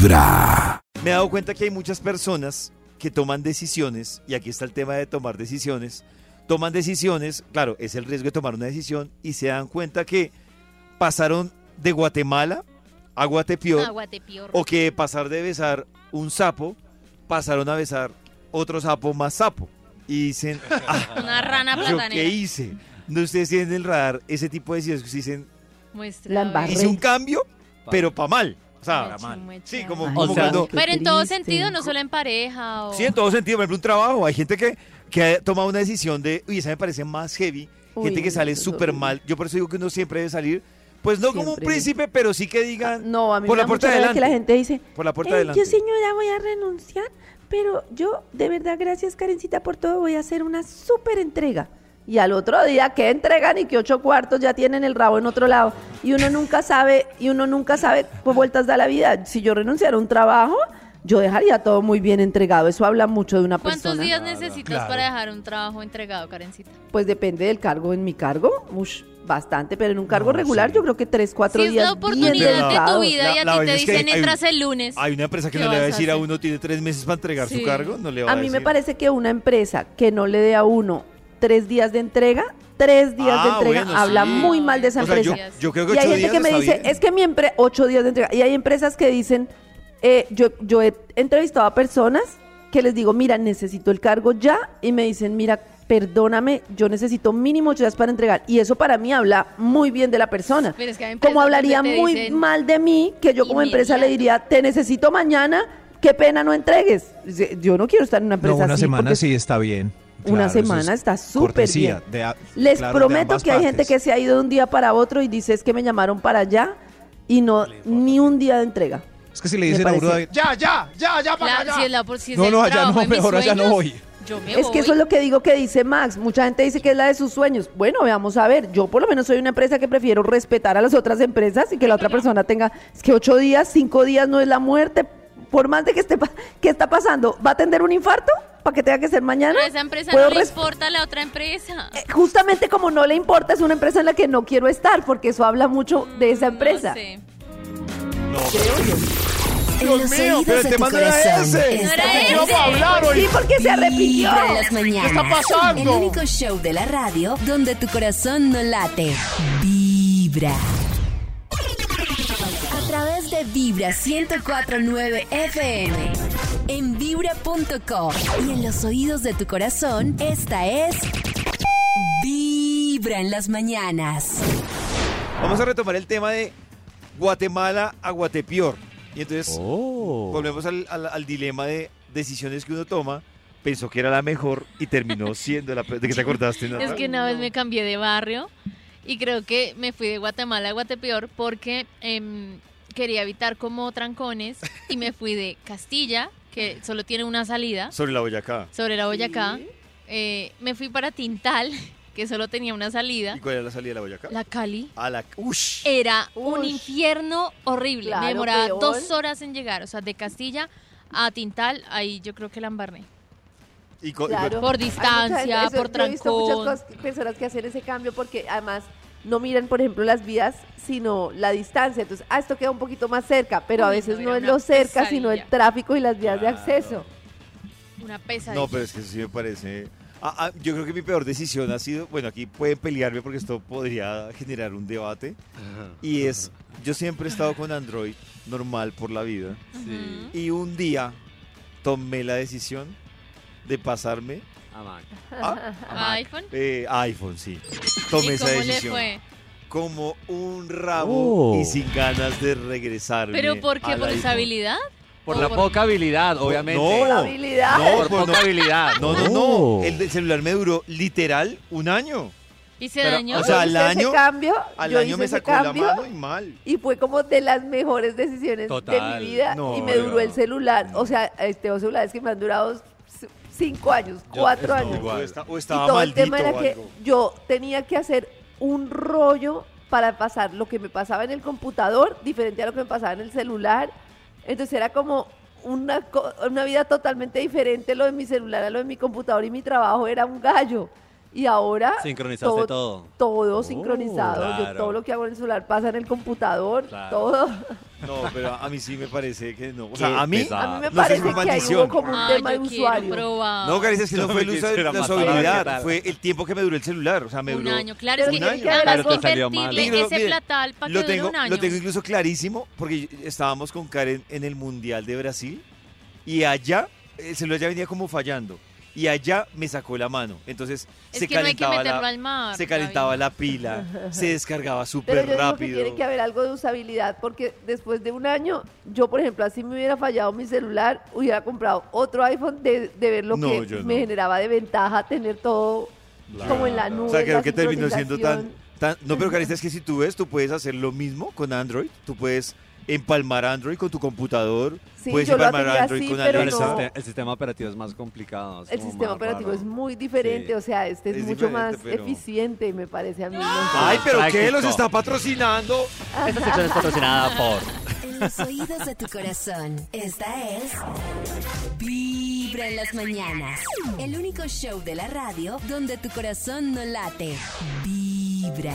Vibra. Me he dado cuenta que hay muchas personas que toman decisiones, y aquí está el tema de tomar decisiones, toman decisiones, claro, es el riesgo de tomar una decisión, y se dan cuenta que pasaron de Guatemala a Guatepeor, o que pasar de besar un sapo, pasaron a besar otro sapo más sapo. Y dicen, ah, Una rana ¿yo qué platanera. hice? No ustedes tienen en el radar ese tipo de decisiones que dicen, Muestra, hice un cambio, pero para mal. O sea, mucha. sí, como, Ay, como O sea, cuando... qué Pero en todo sentido, no solo en pareja o... Sí, en todo sentido, por ejemplo, un trabajo. Hay gente que, que ha tomado una decisión de, uy, esa me parece más heavy. Uy, gente que sale súper mal. Yo por eso digo que uno siempre debe salir, pues no como un príncipe, pero sí que digan No, a mí por me la puerta rabia que la adelante. gente dice, por la puerta "Eh, de adelante. yo señora voy a renunciar, pero yo de verdad gracias Karencita por todo voy a hacer una súper entrega. Y al otro día, ¿qué entregan y que ocho cuartos ya tienen el rabo en otro lado? Y uno nunca sabe, y uno nunca sabe qué vueltas da la vida. Si yo renunciara a un trabajo, yo dejaría todo muy bien entregado. Eso habla mucho de una ¿Cuántos persona. días necesitas claro. para dejar un trabajo entregado, Karencita? Pues depende del cargo. En mi cargo, ush, bastante, pero en un cargo regular yo creo que tres, cuatro Si es días la bien oportunidad de tu vida La- y a la ti te que dicen hay- entras el lunes. Hay una empresa que ¿Qué no le va a a decir a, hacer? uno tiene tres meses para entregar su cargo, no le va a, A mí me parece que una empresa que no le dé a uno tres días de entrega, tres días Ah, de entrega, bueno, habla sí. muy mal de esa O sea, yo, empresa. yo creo que y hay gente días que me dice, bien. es que mi empresa, ocho días de entrega. Y hay empresas que dicen, eh, yo, yo he entrevistado a personas que les digo, mira, necesito el cargo ya. Y me dicen, mira, perdóname, yo necesito mínimo ocho días para entregar. Y eso para mí habla muy bien de la persona. Pero es que hay empresas Como hablaría muy dicen mal de mí, que yo como empresa le diría, te necesito mañana, qué pena no entregues. Yo no quiero estar en una No, empresa una así. semana porque sí está bien. Una Claro, semana es está súper bien. de a- Les claro, prometo que hay gente que se ha ido de un día para otro y dice es que me llamaron para allá y no ni un día de entrega. Es que si le dicen a uno, ya, ya, ya, ya, para La- allá. si es la por- si No, no, allá no, mejor allá no voy. Yo me Es voy. que eso es lo que digo que dice Max. Mucha gente dice que es la de sus sueños. Bueno, veamos a ver. Yo por lo menos soy una empresa que prefiero respetar a las otras empresas y que la otra persona tenga. Es que ocho días, cinco días no es la muerte. Por más de que esté. pa- ¿Qué está pasando? ¿Va a tener un infarto? ¿Para que tenga que ser mañana? Pero a esa empresa ¿Puedo no le importa a la otra empresa. Eh, Justamente como no le importa, es una empresa en la que no quiero estar, porque eso habla mucho de esa empresa. No sé. En Dios mío, pero el tema no era ese. No era ese. hablar hoy? Sí, porque se en las mañanas. está pasando? El único show de la radio donde tu corazón no late. Vibra. De Vibra 1049 FM. En vibra.com. Y en los oídos de tu corazón, esta es. Vibra en las mañanas. Vamos a retomar el tema de Guatemala a Guatepeor. Y entonces Oh. volvemos al, al- al dilema de decisiones que uno toma. Pensó que era la mejor y terminó siendo la peor. ¿De qué te acordaste? Es que una vez me cambié de barrio y creo que me fui de Guatemala a Guatepeor porque em, quería evitar como trancones y me fui de Castilla, que solo tiene una salida, Sobre la Boyacá. sobre la Boyacá. Eh, me fui para Tintal, que solo tenía una salida. ¿Y cuál era la salida de la Boyacá? La Cali. A la... ¡Ush! Era un infierno horrible. Claro, me demoraba peor. dos horas en llegar. O sea, de Castilla a Tintal, ahí yo creo que la embarré. Y Claro. Por distancia, por yo he visto muchas trancón. cosas- personas que hacen ese cambio porque además no miran, por ejemplo, las vías, sino la distancia. Entonces, ah, esto queda un poquito más cerca, pero a veces no, es lo cerca, sino el tráfico y las vías de acceso. Una pesadilla. No, pero es que eso sí me parece... Ah, ah, yo creo que mi peor decisión ha sido... Bueno, aquí pueden pelearme porque esto podría generar un debate. Y es... Yo siempre he estado con Android normal por la vida. Y un día tomé la decisión de pasarme a iPhone. eh, iPhone, sí. Tomé ¿Y esa cómo le decisión. fue? Como un rabo Oh. y sin ganas de regresarme. ¿Pero por qué? ¿Por iPhone. esa habilidad? Por ¿O la poca habilidad, obviamente. No, Por habilidad. no, Por pues poca no. habilidad. No, no, Oh. no. El del celular me duró literal un año. ¿Y se Pero, dañó? o sea, al año- ese cambio, Al yo año hice me sacó la mano y mal. y fue como de las mejores decisiones Total. de mi vida No, y me no. duró el celular. O sea, eh, tengo celulares que me han durado cinco años, cuatro años. igual. O, esta- o Y estaba todo el tema era que yo tenía que hacer un rollo para pasar lo que me pasaba en el computador, diferente a lo que me pasaba en el celular. Entonces era como una, co- una vida totalmente diferente lo de mi celular a lo de mi computador y mi trabajo era un gallo. Y ahora Sincronizaste todo. todo sincronizado. Yo claro. todo lo que hago en el celular pasa en el computador, Claro. todo. No, pero a mí sí me parece que no. O sea, a mí. pesado. A mí me parece que ahí hubo como un Ay, tema de yo usuario. probar. No, Caricia, es que no No fue el uso de la matar. fue el tiempo que me duró el celular. O sea, me Un duró. año, claro, es que que además convertirle Mire, ese platal para que lo dure tengo, un año. lo tengo incluso clarísimo porque estábamos con Karen en el Mundial de Brasil y allá el celular ya venía como fallando y allá me sacó la mano. Entonces es se que no hay que calentaba la, al mar. se calentaba la pila, se descargaba Pero súper yo digo que rápido. tiene que haber algo de usabilidad porque después de un año, yo por ejemplo, así me hubiera fallado mi celular, hubiera comprado otro iPhone de, de ver lo No, que me no. generaba de ventaja tener todo como en la nube. O sea, creo que terminó siendo tan, tan- No, pero Carita, es que si tú ves, tú puedes hacer lo mismo con Android. Tú puedes empalmar Android con tu computador. Sí, puedes yo lo empalmar hacía Android así, con pero Pero no. sistema, el sistema operativo es más complicado. es El sistema operativo raro. es muy diferente, Sí. o sea, este es, Es mucho más pero- eficiente, me parece a mí. no sé. Ay, pero ¿qué? Los está patrocinando. Esta sección es patrocinada por. En los oídos de tu corazón, esta es Vibra en las mañanas. El único show de la radio donde tu corazón no late. Vibra.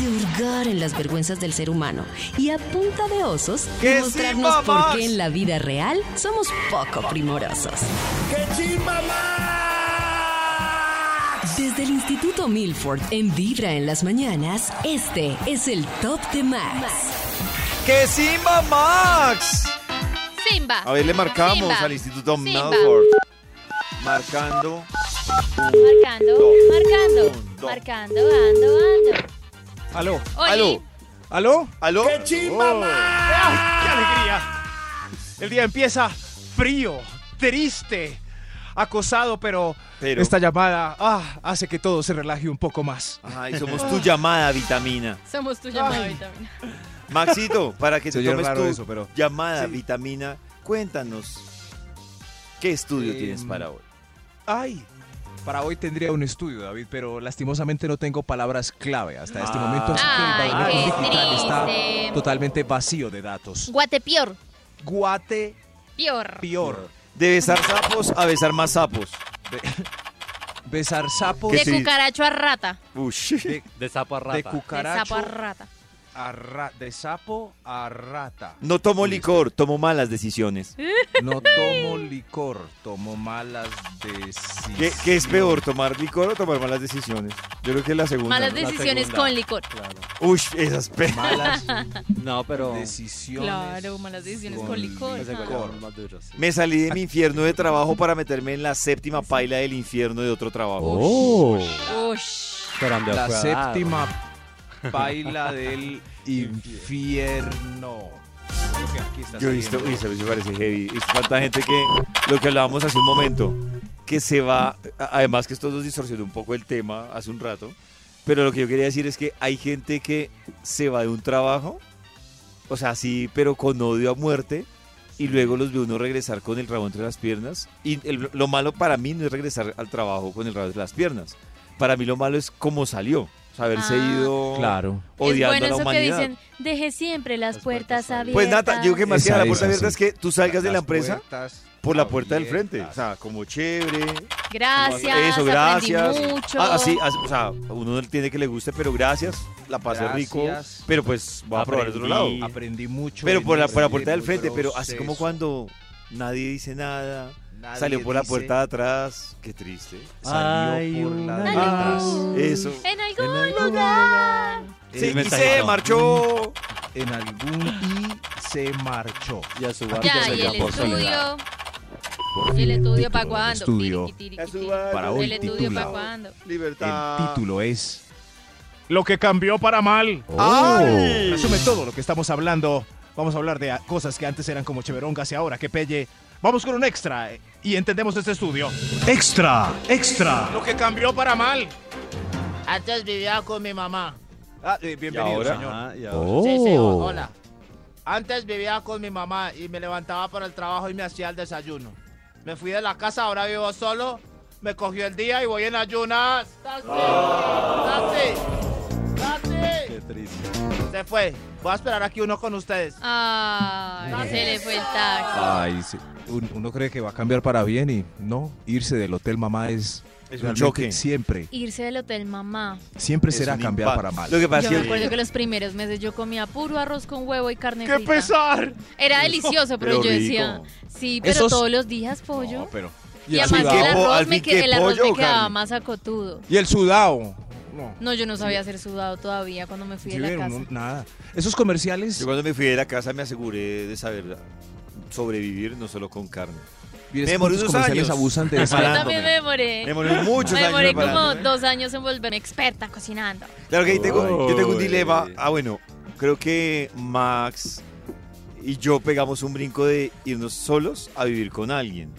De hurgar en las vergüenzas del ser humano. Y a punta de osos, ¡Que demostrarnos sí, por qué en la vida real somos poco primorosos. Desde el Instituto Milford en Vibra en las mañanas, este es el Top de Max. ¡Que Simba Max! Simba. A ver, le marcamos Simba. al Instituto Simba. Melford. Marcando. Marcando, dos, marcando, un, marcando, ando, ando. Aló. Oli, ¿Aló? ¿Aló? ¿Aló? ¡Ay, ¡Qué alegría! El día empieza frío, triste, acosado, pero, Pero. esta llamada ah, hace que todo se relaje un poco más. Ay, somos tu llamada, vitamina. Somos tu llamada Ay. vitamina. Maxito, para que Se te tomes tu eso, pero- llamada, Sí. vitamina, cuéntanos. ¿Qué estudio Em, tienes para hoy? Ay, para hoy tendría un estudio, David, pero lastimosamente no tengo palabras clave hasta este Ah. momento, así que el qué digital está totalmente vacío de datos. Guatepior. Guate Pior. pior. De besar sapos a besar más sapos. Besar sapos ¿Qué De sí? cucaracho a rata. Ush. de, De sapo a de rata. De cucaracho sapo a rata. A ra- de sapo a rata. No tomo licor, tomo malas decisiones. No tomo licor, tomo malas decisiones. ¿Qué, qué es peor, tomar licor o tomar malas decisiones? Yo creo que es la segunda. Malas decisiones segunda. con licor. Claro. Ush, esas pe... Malas No, pero. decisiones. Claro, malas decisiones con licor. Ah. Me salí de mi infierno de trabajo para meterme en la séptima paila del infierno de otro trabajo. Oh. Ush. Pero ande La séptima baila del infierno. Aquí está Yo he visto, uy, eso me parece heavy. He visto tanta gente que, lo que hablábamos hace un momento, que se va, además que esto nos distorsionó un poco el tema hace un rato, pero lo que yo quería decir es que hay gente que se va de un trabajo, o sea, sí, pero con odio a muerte, y luego los ve uno regresar con el rabo entre las piernas. Y el- lo malo para mí no es regresar al trabajo con el rabo entre las piernas. Para mí lo malo es cómo salió. O sea, haberse Ah. ido Claro. odiando es bueno a la eso que dicen, deje siempre las, Las puertas, puertas abiertas. Pues Nata, yo que más que la puerta abierta es que tú salgas de la empresa por la puerta del frente. O sea, como chévere. Gracias, Eso, aprendí gracias. mucho. Ah, así, así, o sea, uno no tiene que le guste, pero gracias. La pasé rico. Pero pues voy a probar otro lado. Aprendí. Mucho. Pero por la, por la puerta del frente, pero así como cuando nadie dice nada, Nadie salió por la dice, puerta de atrás. Qué triste. Salió Ay, por la de una atrás. Eso. En algún En algún lugar. Sí, y se marchó. En algún y se marchó. Y a su Ya, barco se y el soledad. estudio. ¿Y el estudio para cuándo? estudio. Para hoy ¿El estudio para titula. cuándo? Libertad. El título es Lo que cambió para mal. ¡Ay! Resume todo lo que estamos hablando. Vamos a hablar de cosas que antes eran como cheverongas y ahora que pelle. Vamos con un extra eh, y entendemos este estudio. Extra, extra. Lo que cambió para mal. Antes vivía con mi mamá. Ah, eh, bienvenido, ahora? señor. Y ahora- Sí, sí, Oh. hola. Antes vivía con mi mamá y me levantaba para el trabajo y me hacía el desayuno. Me fui de la casa, ahora vivo solo. Me cogió el día y voy en ayunas. ¡Taxi! ¡Taxi! ¡Taxi! Qué triste. Se fue. Voy a esperar aquí uno con ustedes. Ay, se le fue el taxi. Ay, sí. Un- Uno cree que va a cambiar para bien y no. Irse del hotel mamá es, Es un realmente choque. siempre, Irse del hotel mamá. siempre Es será un cambiar impacto. para mal. Lo que pasa Yo es me que acuerdo que los primeros meses yo comía puro arroz con huevo y carne ¡Qué frita. pesar! Era delicioso, pero, Pero yo rico. decía, sí, pero Esos- todos los días pollo. No, pero... y el además sudado? el ¿Qué po- arroz, al me, fin que- qué el arroz pollo me o quedaba carne? más acotudo. Y el sudado. No. No, yo no sabía hacer sudado todavía cuando me fui de la casa. no- nada. Esos comerciales. yo cuando me fui de la casa me aseguré de saber sobrevivir no solo con carne. Me los unos comerciales años. abusan de Yo esa- Preparándome. también me demoré. Me demoré muchos me años demoré como preparándome. dos años en volverme experta cocinando. Claro que ahí tengo, yo tengo un dilema. Ah, bueno, creo que Max y yo pegamos un brinco de irnos solos a vivir con alguien.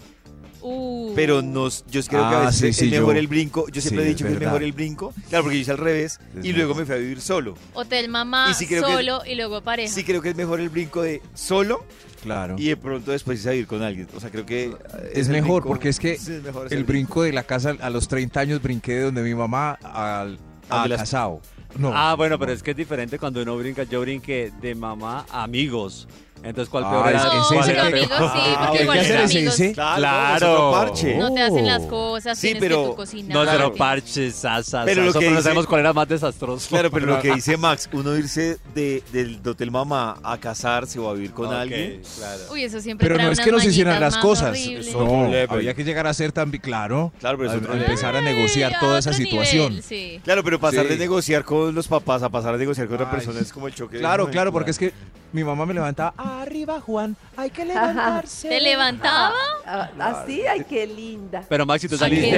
Uh. Pero nos, yo creo que a Ah, veces sí, es sí, mejor yo- el brinco. Yo siempre Sí, he es dicho que es mejor el brinco. Claro, porque yo hice al revés Es y luego me fui a vivir solo. Hotel mamá, Y sí creo que- solo y luego pareja. Sí creo que es mejor el brinco de solo Claro. y de pronto después irse a vivir con alguien. O sea, creo que... Es mejor, brinco- porque es que sí, es mejor El brinco de la casa a los 30 años brinqué de donde mi mamá al a las- casado. No. Ah, bueno, pero es que es diferente cuando uno brinca. Yo brinqué de mamá a amigos. Entonces, ¿cuál Ah, peor era? es- No, es ¿Cuál ese era pero amigos sí, Ah, porque ¿hay igual los amigos ese? Claro, es parche. no te hacen las cosas, Sí, tienes pero- que tú cocinar. No, cero sí. parches, sasas. Pero lo que no dice- sabemos cuál era más desastroso. Claro, pero lo que dice Max, uno irse de, del hotel mamá a casarse o a vivir con Ok, alguien. claro. Uy, eso siempre Pero trae no es unas que no se hicieran mañitas las más cosas. horribles. Eso- No, había que llegar a ser también, claro. Claro, pero a, eso- a empezar a negociar Ay, toda a esa otro situación. nivel, sí. Claro, pero pasar Sí. de negociar con los papás a pasar a negociar con otra Ay, persona es como el choque. de- Claro, claro, porque es que mi mamá me levantaba, arriba Juan, hay que levantarse. ¿Te levantaba? Ah, Así, ay, qué linda. Pero Maxi, ¿tú ¿A saliste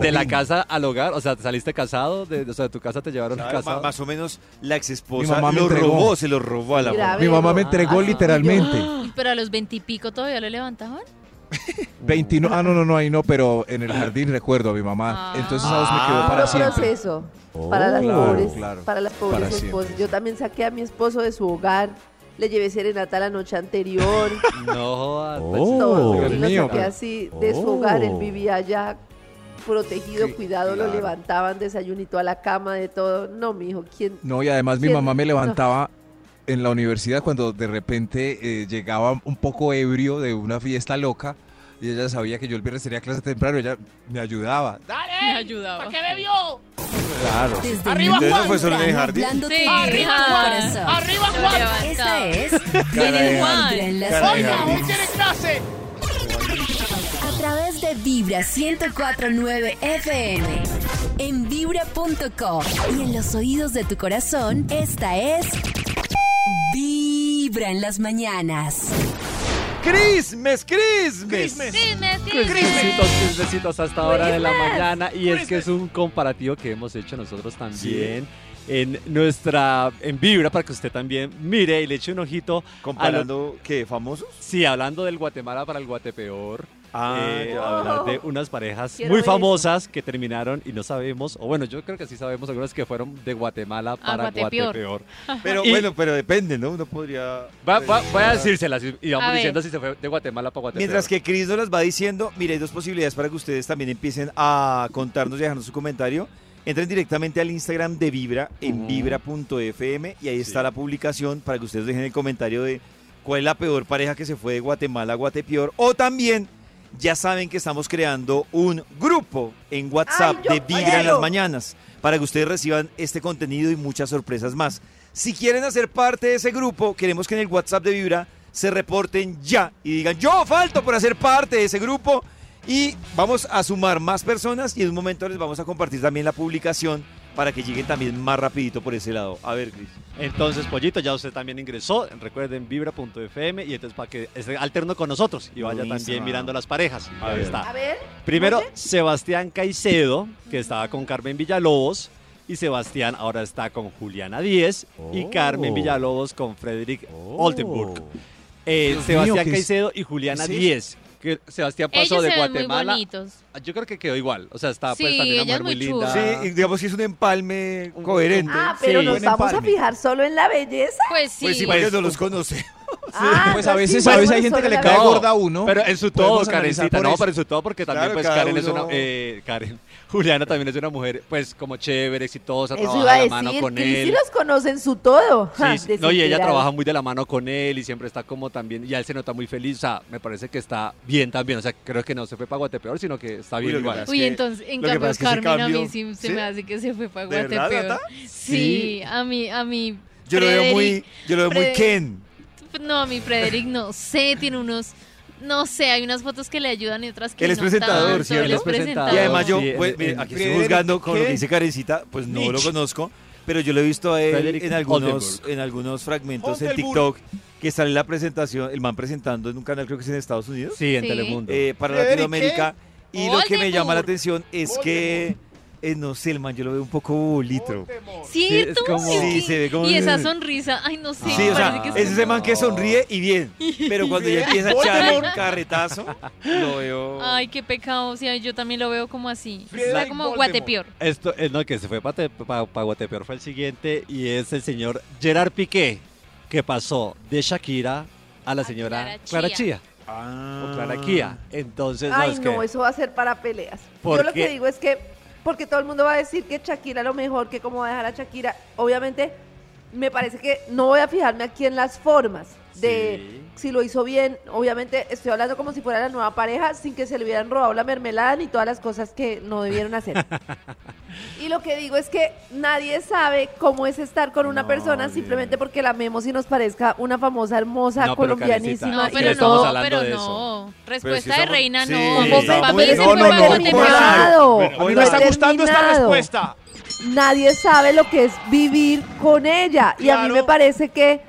de la casa al hogar? O sea, ¿te saliste casado? De, o sea, ¿de tu casa te llevaron Claro, casado? más o menos la ex Mi esposa mamá me lo entregó. robó, se lo robó a la mamá. Mi mamá me Ah, entregó sí. literalmente. Pero a los veintipico todavía lo levantaban. 29, ah, no, no, no, ahí no, pero en el jardín recuerdo a mi mamá. Ah. Entonces voz me quedó para siempre. proceso para las claro, pobres, claro. para las pobres Para esposas. Yo también saqué a mi esposo de su hogar, le llevé serenata la noche anterior, No, pues, todo, Dios y lo mío, saqué así de su hogar, él Oh. vivía allá protegido, Sí, cuidado, lo levantaban, desayunito a la cama, de todo. No, mijo, ¿quién? No, y además mi mamá me No. levantaba en la universidad cuando de repente eh, llegaba un poco ebrio de una fiesta loca y ella sabía que yo el viernes tenía clase temprano, ella me ayudaba. Me ¡Dale! ayudaba. ¿Para qué bebió? Claro. Desde Arriba, Juan. ¿Fue solo en el jardín? Sí. Arriba, corazón. ¡Arriba, Juan! Esta es Cara de Vibra en las Cara de ¡Oiga, hoy tiene clase! A través de Vibra 1049 FM. En vibra.com. Y en los oídos de tu corazón, esta es. Vibra en las mañanas. ¡Christmas, Christmas! Christmas. Chismes, chismes. Besitos, pues, besitos hasta ahora de la mañana. Y es que es un comparativo que hemos hecho nosotros también en nuestra en Vibra para que usted también mire y le eche un ojito. a lo- Comparando, ¿qué? ¿Famosos? sí, hablando del Guatemala para el Guatepeor. Ah, eh, ya. hablar de unas parejas Quiero muy ver famosas que terminaron y no sabemos, o bueno, yo creo que sí sabemos algunas que fueron de Guatemala para Guatepeor. Guatepeor. Pero Y- bueno, pero depende, ¿no? Uno podría... Va- va- voy a decírselas y y vamos A ver. diciendo si se fue de Guatemala para Guatepeor. Mientras que Chris nos las va diciendo, mire, hay dos posibilidades para que ustedes también empiecen a contarnos y dejarnos su comentario. Entren directamente al Instagram de Vibra en vibra.fm y ahí está la publicación para que ustedes dejen el comentario de cuál es la peor pareja que se fue de Guatemala a Guatepeor. O también ya saben que estamos creando un grupo en WhatsApp Ay, de Vibra en las mañanas para que ustedes reciban este contenido y muchas sorpresas más. Si quieren hacer parte de ese grupo, queremos que en el WhatsApp de Vibra se reporten ya y digan, yo falto por hacer parte de ese grupo. Y vamos a sumar más personas y en un momento les vamos a compartir también la publicación para que lleguen también más rapidito por ese lado. A ver, Cris. Entonces, Pollito, ya usted también ingresó. Recuerden vibra.fm y entonces para que esté alterno con nosotros y vaya también mirando las parejas. A Ahí ver. está. A ver. Primero, ¿oye? Sebastián Caicedo, que estaba con Carmen Villalobos. Y Sebastián ahora está con Juliana Díez. Y Oh. Carmen Villalobos con Frederick Oldenburg. Eh, Sebastián mío, ¿qué es- Caicedo y Juliana? Díez. Que Sebastián pasó Ellos de se ven muy Guatemala. bonitos. Yo creo que quedó igual. O sea, está pues Sí, también una ella mujer es muy muy linda. chula. Sí, y digamos que es un empalme Un- coherente. Ah, pero Sí. nos Buen vamos a empalme. fijar solo en la belleza. Pues sí. Pues sí, porque no los conoce. Ah, Pues a no, sí, veces, a veces hay gente que le la cae No, gorda a uno. Pero en su Podemos todo, analizar Karencita, por no, eso. pero en su todo, porque también Claro, pues cada Karen es una, eh, Karen, Juliana también es una mujer pues como chévere, exitosa, Eso trabaja iba a de la mano con Cris sí él. los conoce en su todo. Sí, Ja, sí. no, y ella desesperado. trabaja muy de la mano con él y siempre está como también, y a él se nota muy feliz, o sea, me parece que está bien también, o sea, creo que no se fue para Guatepeor, sino que está Uy, bien lo que igual. pasa Uy, que- entonces, en lo que cambio, pasa es que ese Carmen a cambio- mí sí se ¿Sí? me hace que se fue para ¿De verdad, Guatepeor. Nata? Sí, a mí, a mí. Yo lo veo muy, Frederick- yo lo veo muy Ken. No, a mi Frederick no sé, tiene unos. No sé, hay unas fotos que le ayudan y otras que Él es no presentador, tanto, ¿cierto? él Él es es presentador. Y además yo, Sí, pues, aquí estoy juzgando con lo que dice Karencita, pues no lo conozco, pero yo lo he visto a él en algunos, en algunos fragmentos en. TikTok que sale la presentación, el man presentando en un canal creo que es en Estados Unidos, Sí, en Sí. Telemundo. eh, para ¿Frederick Latinoamérica. Y lo que me llama la atención es que, eh, no sé, el man yo lo veo un poco bolitro. ¿Cierto? Sí, es como- Sí, se ve como... Y esa sonrisa, ay, no sé. Sí, o sea, que es ese man que sonríe y bien, pero cuando ya empieza a echar el carretazo, lo veo... Ay, qué pecado. O sea, yo también lo veo como así. Está como Voldemort. Guatepeor. Esto, eh, no, que se fue para Guatepeor fue el siguiente y es el señor Gerard Piqué, que pasó de Shakira a la A señora Clara Clara Chía. Ah. o Clara Kia. Entonces, no, Ay, es no, que eso va a ser para peleas. ¿Por Yo lo qué? que digo es que, porque todo el mundo va a decir que Shakira lo mejor, que cómo va a dejar a Shakira. Obviamente, me parece que no voy a fijarme aquí en las formas de Sí. si lo hizo bien. Obviamente, estoy hablando como si fuera la nueva pareja, sin que se le hubieran robado la mermelada ni todas las cosas que no debieron hacer. y lo que digo es que nadie sabe cómo es estar con una No, persona bien. simplemente porque la amemos y nos parezca una famosa, hermosa, No, colombianísima. No, pero no, pero de no. Respuesta de reina, sí, no. Para muy- mí no, no, terminado. No me está gustando esta respuesta. Nadie sabe lo que es vivir con ella. Y a mí me parece que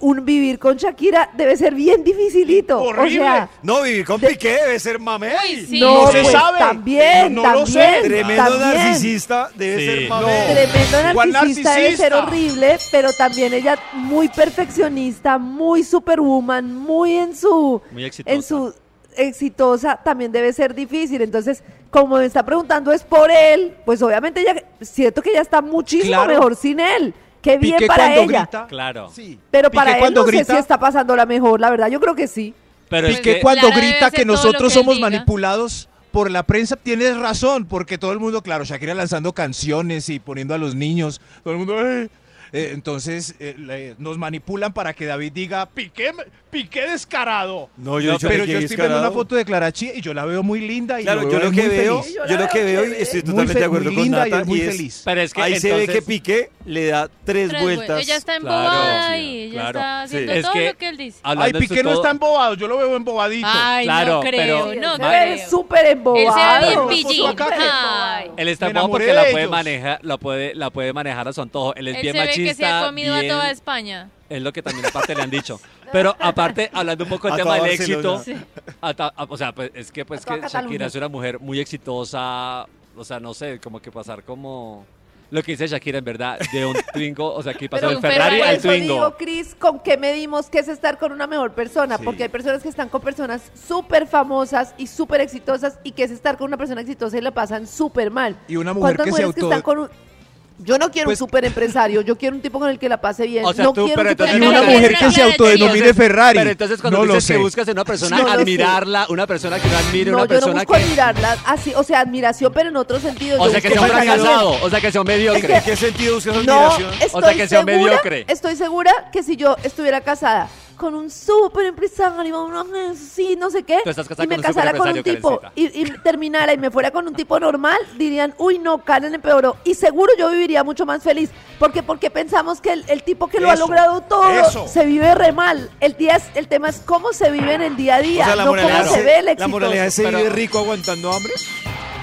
un vivir con Shakira debe ser bien dificilito. Horrible. O sea, No, vivir con De- Piqué debe ser mamey. Uy, sí. no, No se pues, sabe. también, No, no lo sé. Tremendo también. narcisista debe Sí. ser No. mamey. Tremendo narcisista debe ser horrible, pero también ella muy perfeccionista, muy superwoman, muy en su muy exitosa. en su exitosa también debe ser difícil. Entonces, como me está preguntando es por él, pues obviamente ella siento que ella está muchísimo Claro. mejor sin él. Qué bien Piqué para cuando ella. grita. Claro. Sí. Pero Piqué para él cuando no sé grita. si está pasando la mejor, la verdad, yo creo que sí. Pero es Piqué que cuando Clara grita que nosotros que somos diga. manipulados por la prensa, tienes razón, porque todo el mundo, claro, Shakira lanzando canciones y poniendo a los niños, todo el mundo. Eh, entonces eh, le- nos manipulan para que David diga, Piqué, Piqué descarado. No, yo No, pero yo estoy viendo una foto de Clara Chía y yo la veo muy linda y Claro, lo yo veo lo que muy veo, feliz. Yo yo lo que veo y estoy totalmente de acuerdo muy con linda y Nata es muy y es- feliz. Pero es que ahí se ve entonces- que Piqué le da tres Tres vueltas. Ella está Claro, embobada sí, y ella claro. está haciendo Sí. Es todo que- lo que él dice. Ay, Piqué no todo- está embobado, yo lo veo embobadito. Ay, Claro, no creo, pero- no creo. súper embobado. Él se ve bien pillín. Él está embobado porque la de puede manejar, la puede, la puede manejar a su antojo. Él es Él bien se ve machista. que se ha comido a toda España. Es lo que también aparte le han dicho. Pero aparte, hablando un poco del A tema del éxito, a ta- a- o sea, pues, es que pues A toda que Cataluña. Shakira es una mujer muy exitosa, o sea, no sé, como que pasar como lo que dice Shakira en verdad, de un Twingo, o sea, que pasó Pero del un Ferrari Ferrari, al eso Twingo. digo, Cris, ¿con qué medimos qué es estar con una mejor persona? Sí. Porque hay personas que están con personas súper famosas y súper exitosas y que es estar con una persona exitosa y la pasan súper mal. Y una mujer ¿Cuántas que se mujeres que auto... están con un... Yo no quiero Pues- un súper empresario, yo quiero un tipo con el que la pase bien. O sea, no tú, quiero pero un entonces Y una mujer que se autodenomine Ferrari. Pero entonces cuando no dices que buscas en una persona No admirarla, una persona que no admire, No, una yo no persona busco que... admirarla así, o sea, admiración, pero en otro sentido. O Yo sea, que sea un fracasado, o sea, que sea un mediocre. ¿En qué sentido buscas No, admiración? estoy O sea, que sea segura, mediocre. Estoy segura que si yo estuviera casada con un súper empresario, una sí, no sé qué, Tú estás casada y me con un casara con un tipo y, y terminara y me fuera con un tipo normal, dirían, uy, no, Karen empeoró. Y seguro yo viviría mucho más feliz. porque Porque pensamos que el, el tipo que lo ha logrado todo eso. se vive re mal. El, día es- el tema es cómo se vive en el día a día, O sea, la no cómo se ve el la éxito. moraleidad es se vive rico aguantando hambre.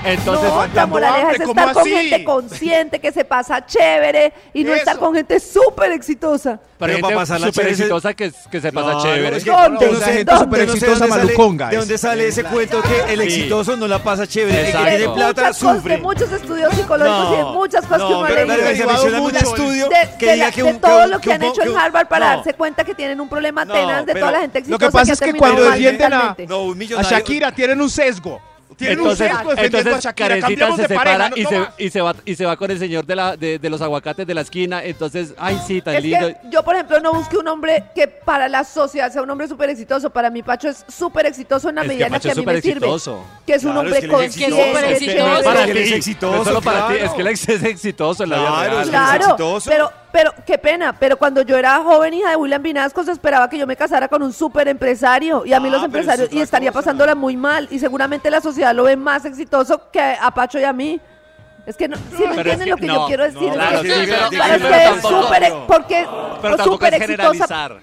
Entonces, no, la moraleja es hambre, ¿cómo estar con así? gente consciente, que se pasa chévere y no Eso. estar con gente súper exitosa. Pero gente para pasarla súper exitosa que, que se pasa Claro, chévere. es que- ¿Dónde? yo no sé- gente súper no exitosa dónde sale- maluconga, ¿De dónde sale ese cuento que el Sí. exitoso no la pasa chévere? El que tiene de, plata muchas cosas, sufre. de muchos estudios psicológicos y de muchas cosas que no, uno pero menciona un estudio de, que de diga la- que de un todo que lo que han un- hecho en un- Harvard para no. darse cuenta que tienen un problema No, tenaz de pero- toda la gente exitosa Lo que pasa es que cuando defienden a. No. Shakira tienen un sesgo. Tienen Entonces, un sesgo entonces a Shakira. Karencita Cambiamos se de separa pareja. no, y, no se, va. y, se va, y se va con el señor de, la, de, de los aguacates de la esquina. Entonces, ay, sí, tan Es lindo. que yo, por ejemplo, no busque un hombre que para la sociedad sea un hombre súper exitoso. Para mí, Pacho es súper exitoso en la Es que medida en la que a mí me sirve. exitoso. Que es un Claro, hombre es que él es consciente, exitoso, es que chévere. es para Él ti, es exitoso, solo para ti, claro. es que él es exitoso en la vida Claro, exitoso. pero, pero qué pena, pero cuando yo era joven hija de William Vinasco se esperaba que yo me casara con un súper empresario y a mí Ah, los es empresarios y estaría cosa. pasándola muy mal y seguramente la sociedad lo ve más exitoso que a Pacho y a mí. Es que no, si me Pero es entienden que- lo que yo no, quiero decir, no, es claro, que sí, para sí, ustedes es súper, porque súper es exitosa, generalizar.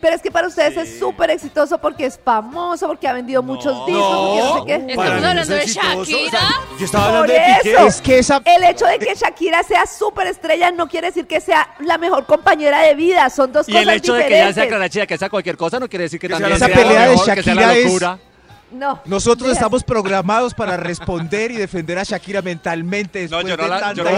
Pero es que para ustedes es súper exitoso porque es famoso, porque ha vendido muchos discos, porque no sé qué. Estamos no hablando de exitoso, o sea, Shakira. Yo estaba Por hablando de Piqué. eso. Es que esa... El hecho de que Shakira sea súper estrella no quiere decir que sea la mejor compañera de vida, son dos Y cosas el hecho de que diferentes. ya sea clarachida, que sea cualquier cosa, no quiere decir que, Que sea también la sea Esa pelea lo de mejor, que sea la Shakira es- locura. No. Nosotros Mira, estamos programados para responder y defender a Shakira mentalmente. No, después yo no de la- tanta yo no-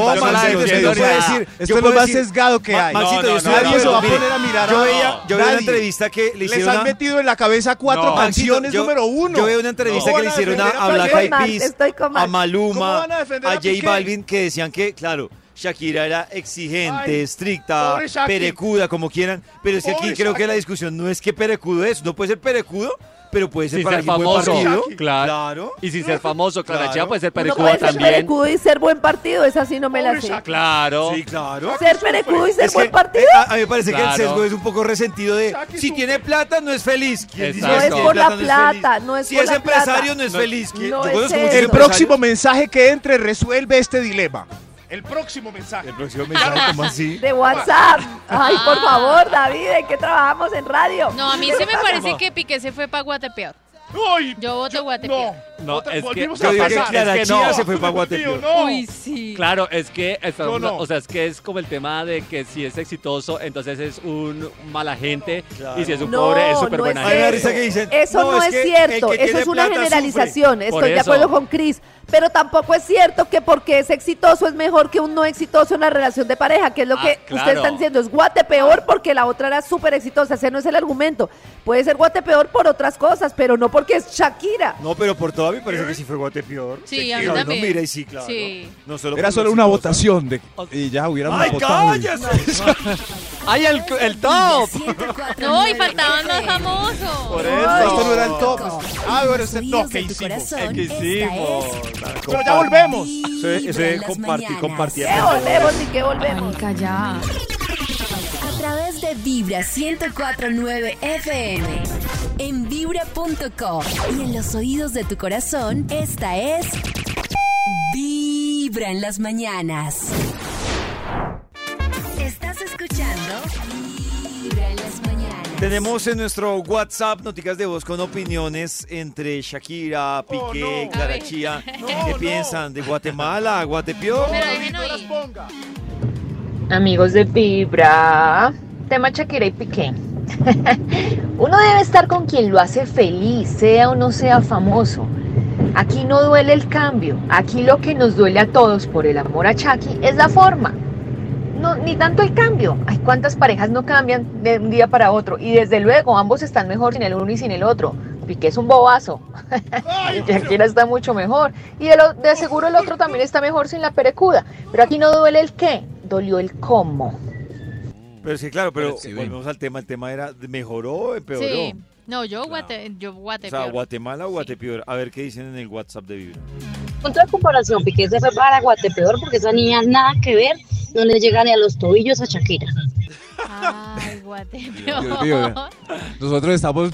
decir. Esto es lo más sesgado que hay. Maxito, yo no, estoy no, de Nadie acuerdo, se va a mire, poner a mirar Yo a- veía, yo veía una entrevista que le Les hicieron han a- metido en la cabeza cuatro No. canciones número uno. Yo veo una entrevista ¿Cómo que le hicieron a? Black Eyed Peas, a Max. ¿Cómo Maluma, a J? Balvin, que decían que, claro, Shakira era exigente, Ay, estricta, perecuda, como quieran. Pero es que aquí creo que la discusión no es que perecudo es, no puede ser perecudo, pero puede ser Sin para ser famoso. partido. Claro. Claro. Y sin ser famoso, clarachía Claro. puede ser puede ser también. perecudo y ser buen partido, esa sí no me la sé. Claro. Sí, claro. Ser perecudo y ser Es que, buen partido eh, a, a mí me parece que el sesgo es un poco resentido de si sufre. tiene plata no es feliz. ¿Quién dice Exacto. que No es por la no es plata, no es si por es la empresario plata. no es feliz. ¿Quién- no yo es conozco eso. muchos El próximo mensaje que entre resuelve este dilema. El próximo mensaje. El próximo mensaje, ¿cómo así? de WhatsApp. Ay, por favor, David, ¿en qué trabajamos en radio? No, a mí sí me parece que Piqué se fue para Guatepeor. Uy, Yo voto Guatepeor. No, Otra- es que- Yo a digo que pasar. Clara Es que Chía no. se fue para Guatepeor. no. Uy, sí. Claro, es que, estamos- no. o sea, es que es como el tema de que si es exitoso, entonces es un mala gente, Claro. y si es un No, pobre, es no súper buena es gente. risa que dicen, Eso no, es, que cierto, eso es una generalización, estoy de acuerdo con Chris, pero tampoco es cierto que porque es exitoso es mejor que un no exitoso en la relación de pareja, que es lo Ah, que claro. ustedes están diciendo, es guate peor porque la otra era súper exitosa, ese no es el argumento, puede ser guate peor por otras cosas, pero no porque es Shakira. No, pero por todo a mí me parece que sí fue Guatepeor. Sí, a mí Claro, también. No, mira, y sí, claro. Sí. No solo Era solo lo una votación de, y ya hubiéramos ¡Ay, votado. y- cállese! ¡Ay, el, el top! No, y faltaban los famosos. Por eso. esto no era el top. Ah, bueno, Oídos top que hicimos. ¿Qué esta hicimos? Pero ya volvemos. Eso es- compartir, compartir. ¿Qué volvemos y qué volvemos? calla. A través de Vibra 1049 FM. En vibra.com. Y en los oídos de tu corazón, esta es. Vibra en las mañanas. Estás escuchando. Vibra en las mañanas. Tenemos en nuestro WhatsApp noticas de voz con opiniones entre Shakira, Piqué, no. Clara A ver. Chía. No, ¿Qué no. piensan? ¿De Guatemala, Guatepeor? Pero dejen oír. Amigos de Vibra, tema Shakira y Piqué. Uno debe estar con quien lo hace feliz, sea o no sea famoso. Aquí no duele el cambio, aquí lo que nos duele a todos por el amor a Chucky es la forma. No, ni tanto el cambio. Ay, cuántas parejas no cambian de un día para otro. Y desde luego, ambos están mejor sin el uno y sin el otro. Piqué es un bobazo. Shakira está mucho mejor. Y de, lo- de seguro el otro también está mejor sin la perecuda. Pero aquí no duele el qué, dolió el cómo. Pero sí, claro, pero Pero sí, volvemos al tema. El tema era, ¿mejoró o empeoró? Sí. No, yo guate, yo O sea, Guatepeor. Guatemala o Guatepeor. A ver qué dicen en el WhatsApp de Vibra. Punto de comparación, Piqué se fue para Guatepeor porque esa niña nada que ver, no le llega ni a los tobillos a Shakira. Ay, Guatepeor. Dios Nosotros estamos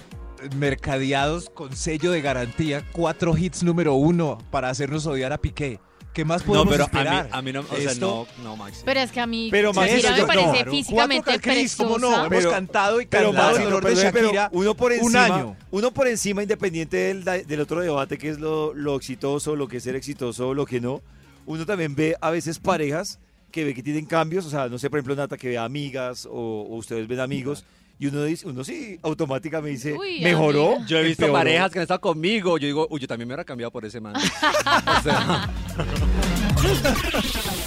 mercadeados con sello de garantía, cuatro hits número uno para hacernos odiar a Piqué. ¿Qué más No, podemos pero a mí, esperar? a mí no, o sea, Esto- no, no, Maxi. Pero es que a mí Pero, Maxi, Shakira eso me parece no. físicamente Cris, ¿cómo no? Hemos Pero- cantado y Pero cantado Maxi, el no, dolor pero- de Shakira uno por un encima, año. uno por encima, independiente del, da- del otro debate, que es lo, lo exitoso, lo que es ser exitoso, lo que no, uno también ve a veces parejas que ve que tienen cambios, o sea, no sé, por ejemplo, Nata, que ve amigas o, o ustedes ven amigos, y uno dice, uno sí, automáticamente dice, Uy, mejoró. amiga. Yo he visto empeoró". parejas que han estado conmigo. Yo digo, uy, yo también me hubiera cambiado por ese man. O sea,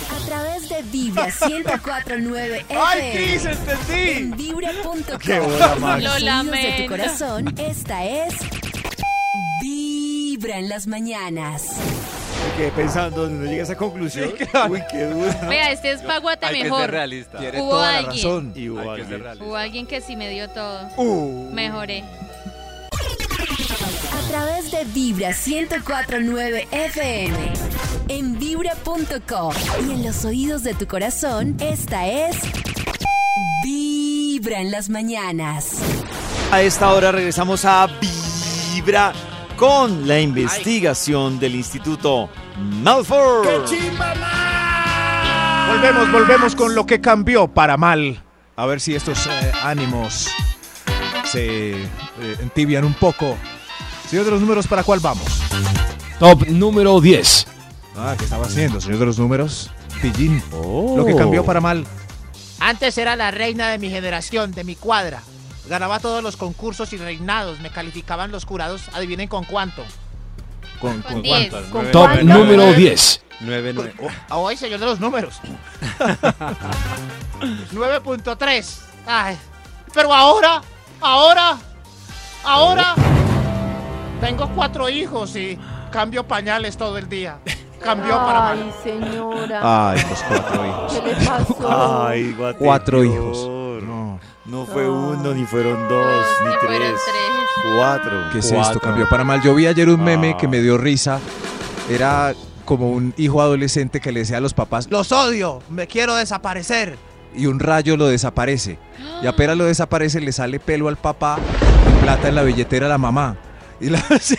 A través de Vibra 1049 ¡Ay. Cris, entendí! En vibra.com. Qué bola, Max. Lo Los sonidos de tu lamento. corazón. Esta es Vibra en las mañanas. Me quedé pensando, no llegué a esa conclusión. Uy, qué dura. Vea, este es Paguate hay que ser mejor. realista. Tiene Hubo toda la alguien. razón. Y hubo Hay que alguien. ser realista. Hubo alguien que sí me dio todo. Uh. Mejoré. A través de Vibra 1049 FM. En vibra.com. Y en los oídos de tu corazón, esta es Vibra en las mañanas. A esta hora regresamos a Vibra con la investigación del Instituto Malfour. Volvemos, volvemos con lo que cambió para mal. A ver si estos eh, ánimos se eh, entibian un poco. Señor de los números, ¿para cuál vamos? Top número 10. Ah, ¿qué estaba haciendo, señor de los números? Pillín. Lo que cambió para mal. Antes era la reina de mi generación, de mi cuadra. Ganaba todos los concursos y reinados. Me calificaban los jurados. Adivinen con cuánto. ¿Con, Con 10. ¿Cuántas? ¿Con Nueve, Top cuánto? número nueve, 10. nueve, nueve. Ah, Hoy, señor de los números. 9.3. Ay, pero ahora, ahora, ahora. Tengo cuatro hijos y cambio pañales todo el día. Cambió para Ay, mal. señora. Ay, los cuatro hijos. ¿Qué le pasó? Ay, Cuatro hijos. No. Fue uno, ni fueron dos, ni fueron tres. tres. Cuatro. ¿Qué es Cuatro. esto? Cambió para mal. Yo vi ayer un meme Ah. que me dio risa. Era como un hijo adolescente que le decía a los papás, Los odio, me quiero desaparecer. y un rayo lo desaparece. Y apenas lo desaparece, le sale pelo al papá y plata en la billetera a la mamá. Y, la- sí.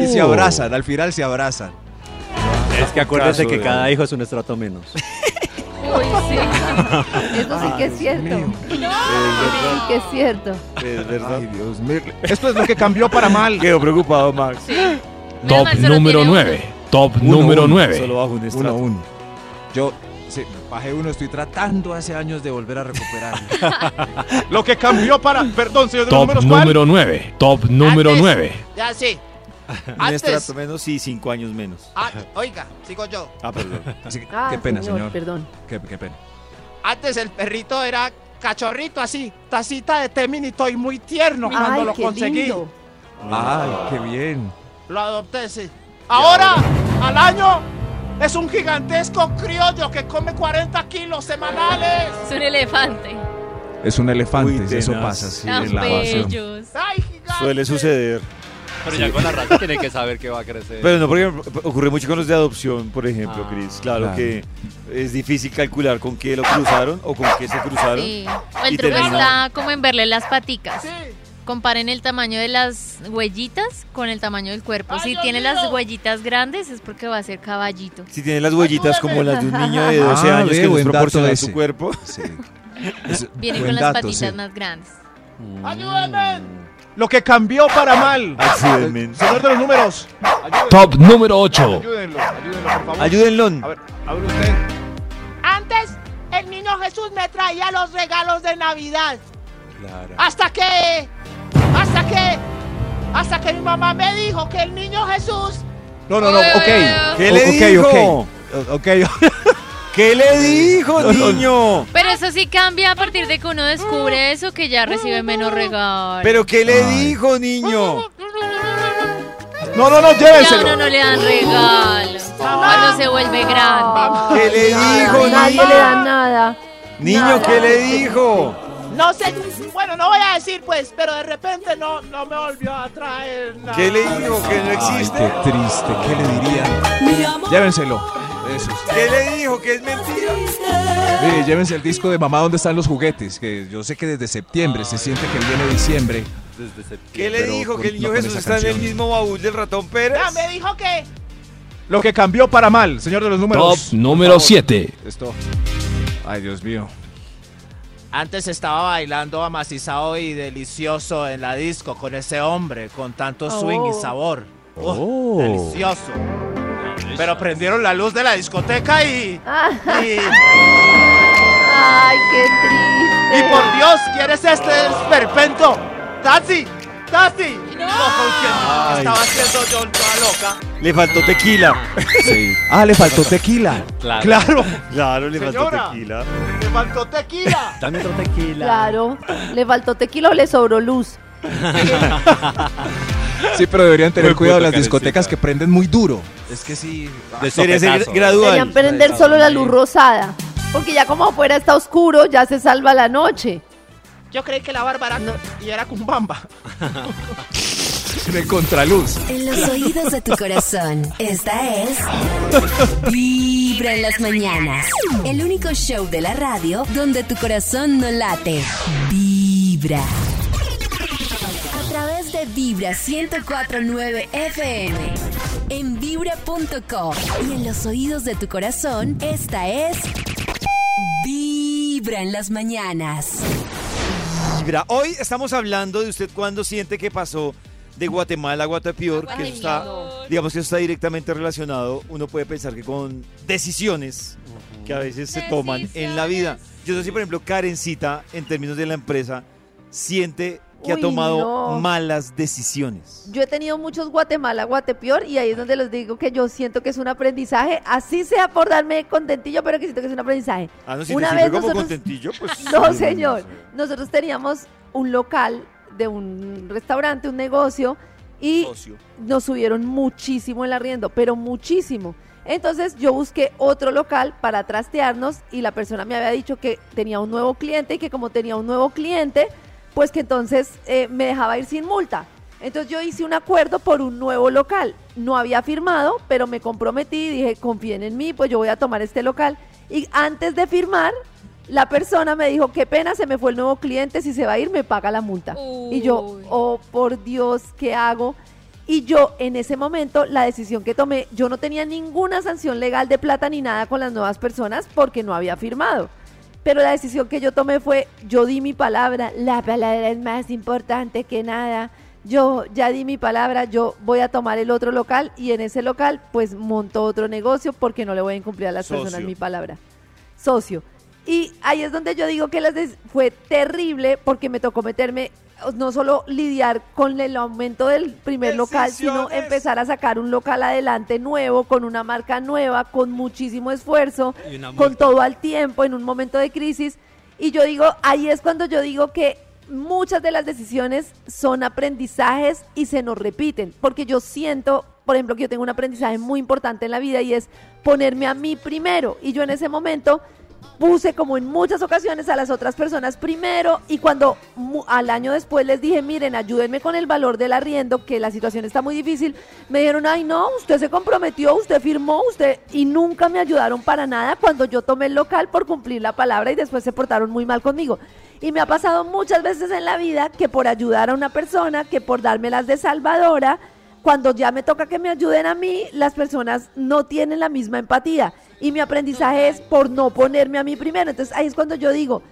y se abrazan, al final se abrazan. Es que acuérdese caso que cada hijo es un estrato menos. Uy, sí. Eso sí que es cierto. Sí que es cierto. Es verdad. Ay, Dios mío. Esto es lo que cambió para mal. Quedó preocupado, Max. Sí. Top número tiene uno. 9. Top Uno, número uno, 9. Solo bajo un Uno estrato. uno. Yo sí, bajé uno, estoy tratando hace años de volver a recuperar. lo que cambió para. Perdón, señor de Top número 9. Top número Antes- 9. Ya sí. Un Antes, estrato menos y cinco años menos. ah, oiga, sigo yo. Ah, perdón. Así que, Ah, qué pena, señor. Perdón. Qué, qué pena. Antes el perrito era cachorrito así, tacita de té minito y muy tierno cuando lo qué conseguí. lindo. Ay, qué bien. Lo adopté, sí. Ahora, al año, es un gigantesco criollo que come 40 kilos semanales. Es un elefante. Es un elefante, Uy, eso pasa sí, Tan en la. ¡Ay! Suele suceder. Pero ya con la raza tiene que saber que va a crecer. Pero no, porque ocurre mucho con los de adopción, por ejemplo, Ah, Cris. Claro, claro. que es difícil calcular con qué lo cruzaron o con qué se cruzaron. Sí. El Y truco está como en verle las paticas. Sí. Comparen el tamaño de las huellitas con el tamaño del cuerpo. ¡Ay, Si Dios tiene mío! las huellitas grandes es porque va a ser caballito. Si tiene las huellitas como las de un niño de 12 Ah, años ve, que es proporcional a ese. su cuerpo. Sí. Viene con las patitas sí. más grandes. Mm. ¡Ayúdenme! Lo que cambió para mal. Ayúdenme. Señor de los números. Ayúdenlo, Top número 8. ayúdenlo, ayúdenlo, por favor. Ayúdenlo. A ver, hable usted. Antes, el niño Jesús me traía los regalos de Navidad. Claro. Hasta que. Hasta que. Hasta que mi mamá me dijo que el niño Jesús. No, no, no, ok. uy. ¿Qué le ok, dijo? ok. Ok. ¿Qué le dijo, No, no. niño? Pero eso sí cambia a partir de que uno descubre eso, que ya recibe menos regalos. ¿Pero qué le Ay. dijo, niño? No, no, no, ya a llévenselo. uno no le dan regalos. Cuando se vuelve grande. ¿Qué le Nada, dijo, Nadie niño? le da nada. Niño, ¿qué le dijo? No sé. Bueno, no voy a decir pues, pero de repente no, no me volvió a traer nada. ¿Qué le dijo? ¿Que no Ay, existe? qué triste. ¿Qué le dirían? Llévenselo. Eso. ¿Qué le dijo? ¿Que es mentira? Mire, llévense el disco de mamá ¿Dónde están los juguetes? Que yo sé que desde septiembre se siente que viene diciembre. Desde septiembre. ¿Qué le dijo? ¿Que el niño no Jesús está en el mismo baúl del ratón Pérez? Ya, me dijo que. Lo que cambió para mal, señor de los números. Top número 7. Esto. Ay, Dios mío. Antes estaba bailando amacizado y delicioso en la disco con ese hombre, con tanto swing Oh. y sabor. Uf, Oh. Delicioso. Pero prendieron la luz de la discoteca y... y, Ay, qué triste. y por Dios, ¿quién es este esperpento? ¡Taxi! ¡Taxi! No, ¿con quién Ay. estaba haciendo yo toda loca? Le faltó tequila. Ah, le faltó tequila. Claro. Claro. Claro, le faltó Señora. tequila. ¡Me faltó tequila! Dame otro tequila. Claro, le faltó tequila o le sobró luz. Sí, pero deberían tener cuidado las discotecas que prenden muy duro. Es que sí. De ser gradual. Deberían prender solo la luz rosada. Porque ya como afuera está oscuro, ya se salva la noche. Yo creí que la Bárbara y era Cumbamba. El contraluz. En los oídos de tu corazón, esta es Vibra en las mañanas. El único show de la radio donde tu corazón no late. Vibra. De Vibra 1049 FM. En vibra.com. Y en los oídos de tu corazón, esta es Vibra en las mañanas. Vibra. Hoy estamos hablando de usted cuando siente que pasó de Guatemala a Guatapior, que eso está, digamos que eso está directamente relacionado. Uno puede pensar que con decisiones que a veces se toman en la vida. Yo no sé si, por ejemplo, Karencita, en términos de la empresa, siente que ha tomado no. malas decisiones. Yo he tenido muchos Guatemala, Guatepeor, y ahí es donde les digo que yo siento que es un aprendizaje, así sea por darme contentillo, pero que siento que es un aprendizaje. Ah, no, si Una te vez sirve como nosotros- contentillo, pues... No, sí, señor. Nosotros teníamos un local de un restaurante, un negocio, y Socio. nos subieron muchísimo el arriendo, pero muchísimo. Entonces yo busqué otro local para trastearnos y la persona me había dicho que tenía un nuevo cliente y que como tenía un nuevo cliente, pues que entonces eh, me dejaba ir sin multa. Entonces yo hice un acuerdo por un nuevo local. No había firmado, pero me comprometí y dije, confíen en mí, pues yo voy a tomar este local. Y antes de firmar, la persona me dijo, qué pena, se me fue el nuevo cliente, si se va a ir me paga la multa. Y yo, oh, por Dios, ¿qué hago? Y yo, en ese momento, la decisión que tomé, yo no tenía ninguna sanción legal de plata ni nada con las nuevas personas porque no había firmado. Pero la decisión que yo tomé fue, yo di mi palabra, la palabra es más importante que nada. Yo ya di mi palabra, yo voy a tomar el otro local y en ese local pues monto otro negocio porque no le voy a incumplir a las personas mi palabra. Socio. Y ahí es donde yo digo que las fue terrible porque me tocó meterme, no solo lidiar con el aumento del primer local, sino empezar a sacar un local adelante nuevo, con una marca nueva, con muchísimo esfuerzo, con todo al tiempo, en un momento de crisis. Y yo digo, ahí es cuando yo digo que muchas de las decisiones son aprendizajes y se nos repiten, porque yo siento, por ejemplo, que yo tengo un aprendizaje muy importante en la vida y es ponerme a mí primero. Y yo en ese momento puse como en muchas ocasiones a las otras personas primero y cuando al año después les dije, miren, ayúdenme con el valor del arriendo, que la situación está muy difícil, me dijeron, ay no, usted se comprometió, usted firmó, usted, y nunca me ayudaron para nada cuando yo tomé el local por cumplir la palabra y después se portaron muy mal conmigo. Y me ha pasado muchas veces en la vida que por ayudar a una persona, que por dármelas de salvadora, cuando ya me toca que me ayuden a mí, las personas no tienen la misma empatía. Y mi aprendizaje es por no ponerme a mí primero. Entonces ahí es cuando yo digo,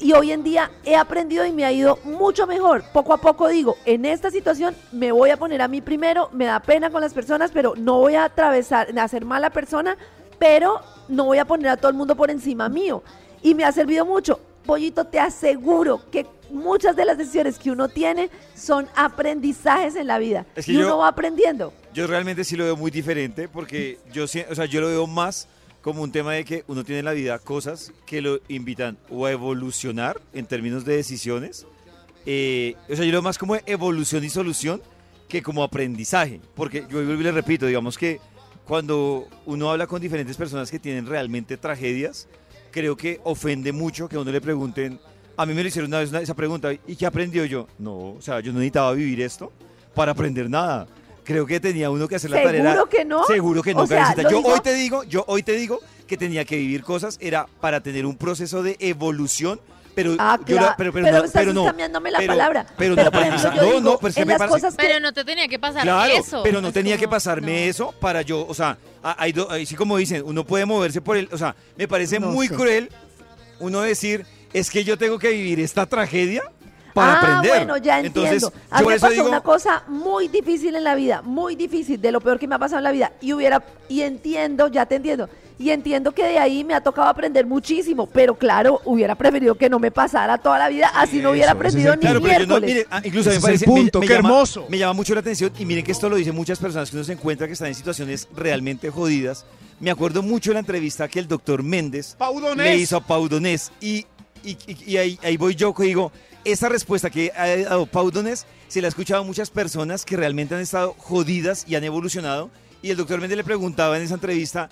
y hoy en día he aprendido y me ha ido mucho mejor. Poco a poco digo, en esta situación me voy a poner a mí primero, me da pena con las personas, pero no voy a atravesar, a ser mala persona, pero no voy a poner a todo el mundo por encima mío. Y me ha servido mucho. Pollito, te aseguro que muchas de las decisiones que uno tiene son aprendizajes en la vida. Es que y yo- uno va aprendiendo. Yo realmente sí lo veo muy diferente porque yo, sí- o sea, yo lo veo más como un tema de que uno tiene en la vida cosas que lo invitan o a evolucionar en términos de decisiones. eh, o sea, yo lo más como evolución y solución que como aprendizaje. Porque yo le repito, digamos que cuando uno habla con diferentes personas que tienen realmente tragedias, creo que ofende mucho que a uno le pregunten, a mí me lo hicieron una vez una- esa pregunta, ¿y qué aprendió yo? No, o sea, yo no necesitaba vivir esto para aprender nada. Creo que tenía uno que hacer la tarea. ¿Seguro que no? Seguro que no, O sea, Yo digo- hoy te digo, yo hoy te digo que tenía que vivir cosas, era para tener un proceso de evolución pero Ah, yo la- claro. pero, Pero, pero, no, estás pero no, cambiándome la pero- palabra. Pero, Pero, no, no, no, pero es que me cosas que- Pero no te tenía que pasar Claro, eso. pero no Es tenía que pasarme no. eso para yo, o sea, hay do- ahí sí como dicen, uno puede moverse por el, o sea, me parece No muy sé. cruel uno decir, es que yo tengo que vivir esta tragedia para ah, aprender. bueno, ya entiendo. Entonces, a mí me pasó digo, una cosa muy difícil en la vida, muy difícil, de lo peor que me ha pasado en la vida. Y hubiera, y entiendo, ya te entiendo. Y entiendo que de ahí me ha tocado aprender muchísimo, pero claro, hubiera preferido que no me pasara toda la vida, así no hubiera es aprendido el- ni Claro, pero yo no, miércoles. mire, ah, incluso Ese me es parece, me- punto, me, qué llama, hermoso. me llama mucho la atención y miren que esto lo dicen muchas personas que uno se encuentra que están en situaciones realmente jodidas. Me acuerdo mucho de la entrevista que el doctor Méndez Paudonés. le hizo a Paudonés y, y, y- y ahí, ahí voy yo que digo, esa respuesta que ha dado Paudonés se la ha escuchado a muchas personas que realmente han estado jodidas y han evolucionado y el doctor Méndez le preguntaba en esa entrevista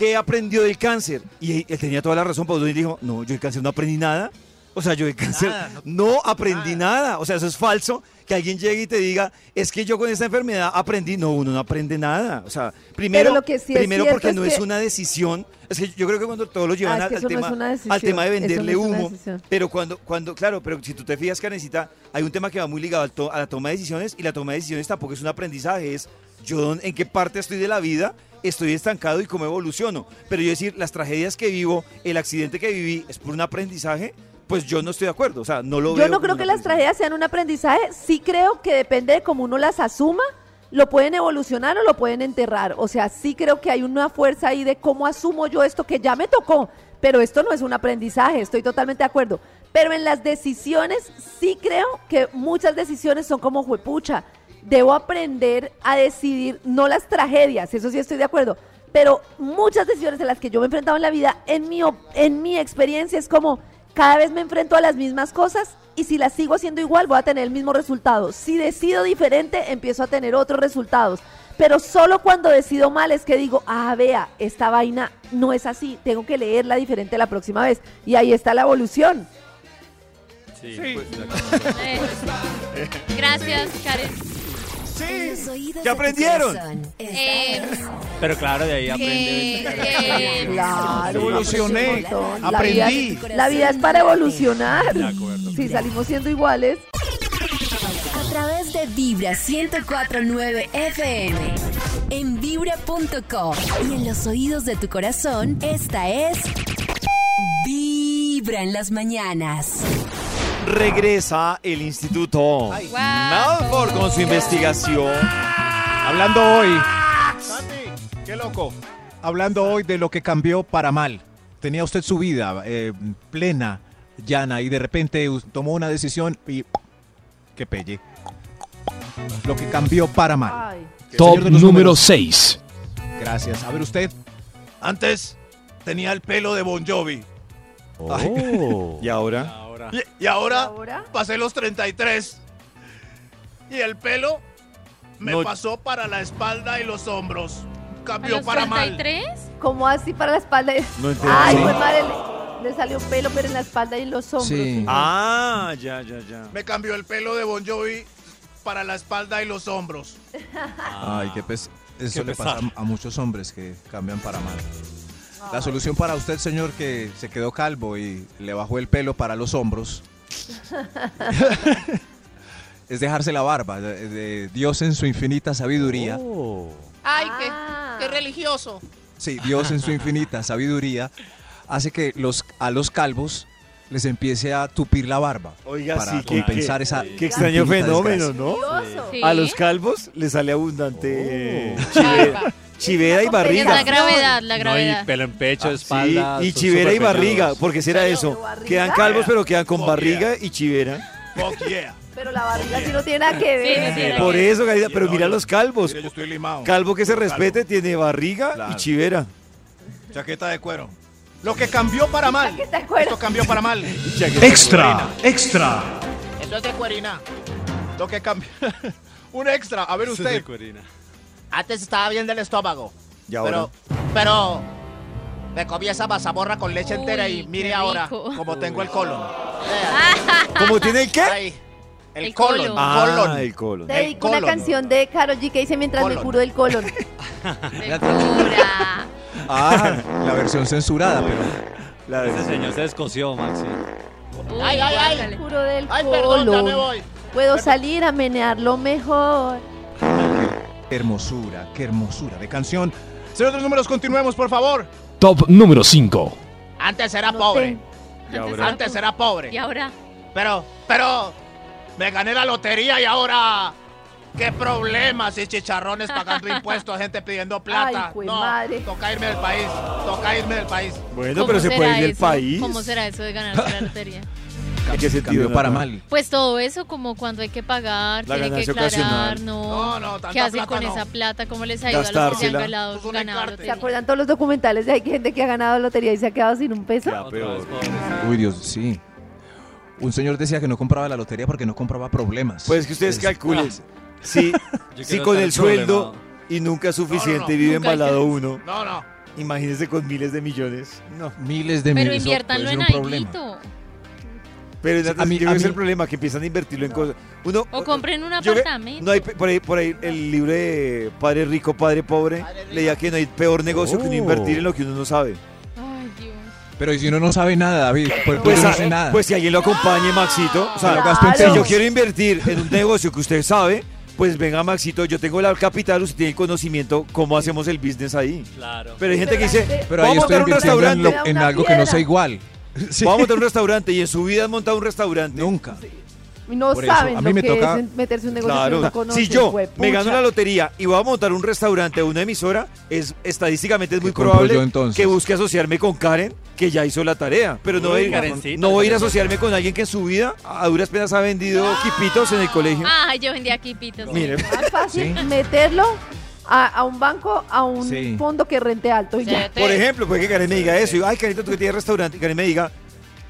¿qué aprendió del cáncer? Y él, tenía toda la razón, Paudonés dijo, no, yo del cáncer no aprendí nada. O sea, yo del cáncer Nada, no, aprendí nada. O sea, eso es falso. Que alguien llegue y te diga, es que yo con esta enfermedad aprendí. No, uno no aprende nada. O sea, primero, lo que sí es primero porque es no es una decisión. Es que yo creo que cuando todos lo llevan Ah, es al, no tema, al tema de no venderle humo. Pero cuando, cuando, claro, pero si tú te fijas, Karencita, hay un tema que va muy ligado al to- a la toma de decisiones y la toma de decisiones tampoco es un aprendizaje, es yo en qué parte estoy de la vida, estoy estancado y cómo evoluciono. Pero yo decir, las tragedias que vivo, el accidente que viví es por un aprendizaje, pues yo no estoy de acuerdo, o sea, no lo veo. Yo no creo que las tragedias sean un aprendizaje, sí creo que depende de cómo uno las asuma, lo pueden evolucionar o lo pueden enterrar. O sea, sí creo que hay una fuerza ahí de cómo asumo yo esto que ya me tocó, pero esto no es un aprendizaje, estoy totalmente de acuerdo. Pero en las decisiones sí creo que muchas decisiones son como juepucha. Debo aprender a decidir, no las tragedias, eso sí estoy de acuerdo. Pero muchas decisiones en las que yo me he enfrentado en la vida, en mi, en mi experiencia es como, cada vez me enfrento a las mismas cosas y si las sigo haciendo igual voy a tener el mismo resultado. Si decido diferente, empiezo a tener otros resultados. Pero solo cuando decido mal es que digo, ah, vea, esta vaina no es así, tengo que leerla diferente la próxima vez. Y ahí está la evolución. Sí, Sí. pues. Eh, Gracias, Karen. Oídos ¿Qué aprendieron? Eh, Pero claro, de ahí aprende. que- Claro, Evolucioné. La aprendí. vida- La vida es para evolucionar. De acuerdo. Si salimos siendo iguales. A través de Vibra 1049 FM. En vibra.com. Y en los oídos de tu corazón, esta es. Vibra en las mañanas. Regresa el Instituto Guau. Malford con su investigación. Hablando hoy, Santi, qué loco. hablando hoy de lo que cambió para mal. Tenía usted su vida eh, plena, llana, y de repente tomó una decisión y... ¡Qué pelle! Lo que cambió para mal. Ay. Top número números. 6. Gracias. A ver usted. Antes tenía el pelo de Bon Jovi. ¿Y ahora? Ahora. Y, y ahora, ¿Ahora? pasé los 33. Y el pelo me No. pasó para la espalda y los hombros. ¿A Cambió los para mal. 33? ¿Cómo así para la espalda? No entendí. Ay, pues madre, le, le salió pelo, pero en la espalda y en los hombros. Sí. Ah, ya, ya, ya. Me cambió el pelo de Bon Jovi para la espalda y los hombros. Ay, qué pes Eso Qué le pasa pesar. a, a muchos hombres que cambian para mal. La solución para usted, señor, que se quedó calvo y le bajó el pelo para los hombros, es dejarse la barba. De, de Dios en su infinita sabiduría. Oh. Ay, Ah. qué, qué religioso. Sí, Dios en su infinita sabiduría hace que los, a los calvos les empiece a tupir la barba. Oiga, para sí, qué, compensar qué- esa qué extraño fenómeno, desgracia. ¿no? Sí. A los calvos les sale abundante Oh. Chivera, y barriga. la gravedad, la No, y gravedad. pelo en pecho, Ah, espalda. sí, y chivera y barriga, porque será ¿Pero eso. Quedan calvos, pero quedan con Oh, barriga y chivera. Fuck yeah. Pero la barriga sí no tiene nada que Sí, ver. no Por que- eso, Garida, pero mira los calvos. Mira, yo estoy limado. Calvo que se Calvo. respete tiene barriga Claro. y chivera. Chaqueta de cuero. Lo que cambió para mal. Chaqueta de cuero. Esto cambió para mal. Extra, extra. Eso es de cuerina. Lo que cambió. Un extra. A ver Eso es usted. de Corina. Antes estaba bien del estómago. Y ahora. Pero, pero me comí esa mazamorra con leche Uy, entera y mire ahora como tengo el colon. ¿Cómo tiene el qué? ahí, el, El colon. colon. Ah, colon. el colon. Te dedico una canción de Karol G que dice mientras me curo del colon. De pura. Ah, la versión censurada, pero La Ese señor se descoció, Maxi. Uy, Ay, ay, ay. guácale. Curo del Ay, perdón, ya me voy. Puedo salir a menearlo mejor. Qué hermosura, qué hermosura de canción. Señor de los números, continuemos, por favor. Top número 5. Antes era No pobre. Y Antes ahora, Antes tú. era pobre. Y ahora, Pero, pero, me gané la lotería y ahora. ¿Qué problemas y chicharrones pagando impuestos, gente pidiendo plata? Ay, no, madre. toca irme del país, toca irme del país. Bueno, ¿cómo pero se puede ir del país. ¿Cómo será eso de ganarse la lotería? ¿En qué sentido? Cambió para mal. Pues todo eso, como cuando hay que pagar, La tiene que ganancia declarar, ocasional. no. No, no, tanta ¿Qué hacen plata con no. esa plata? ¿Cómo les ayuda a los que se han Gastársela. ganado, Es un ganado encarte. lotería? ¿Se acuerdan todos los documentales de hay gente que ha ganado lotería y se ha quedado sin un peso? Ya, peor. Uy, Dios, sí. Un señor decía que no compraba la lotería porque no compraba problemas. Pues que ustedes Es- calculen. Si, Yo si quiero con estar el sueldo problemado. y nunca es suficiente No, vive Nunca hay embalado que- uno, No, no. imagínese con miles de millones. No. Miles de Pero eso inviértanlo puede en ser un problema. alguito. Pero a mí- yo a que es el mí- problema, que empiezan a invertirlo en cosas. Uno, O compren un apartamento. no hay pe- por ahí, por ahí el libro de Padre Rico, Padre Pobre, Padre leía que no hay peor negocio que uno Oh. invertir en lo que uno no sabe. Ay, Dios. Pero ¿y si uno no sabe nada, David, pues, Pues, no a- hace nada. pues si alguien lo acompañe, Maxito, o sea, si yo quiero invertir en un negocio que usted sabe, pues venga Maxito, yo tengo la capital, usted tiene el conocimiento, ¿cómo hacemos el business ahí? Claro. Pero hay gente que dice, Pero ahí vamos a montar un en, lo- algo que no sea igual. Sí. vamos a montar un restaurante y en su vida han montado un restaurante. Nunca. No Por eso, saben a mí lo me que toca- es en- meterse un negocio que Claro, no conocen, si yo me gano la lotería y voy a montar un restaurante o una emisora, es estadísticamente es muy ¿Qué compro probable yo, entonces? que busque asociarme con Karen, que ya hizo la tarea. Pero no, Uy, voy, a ir- Karencita, no voy a ir a asociarme con alguien que en su vida a duras penas ha vendido quipitos en el colegio. Ay, yo vendía quipitos. Mire, Más fácil Sí. meterlo a, a un banco, a un Sí. fondo que rente alto y ya. por ejemplo, puede que Karen me diga eso. Y, Ay, Karenita, tú que tienes restaurante. Y Karen me diga,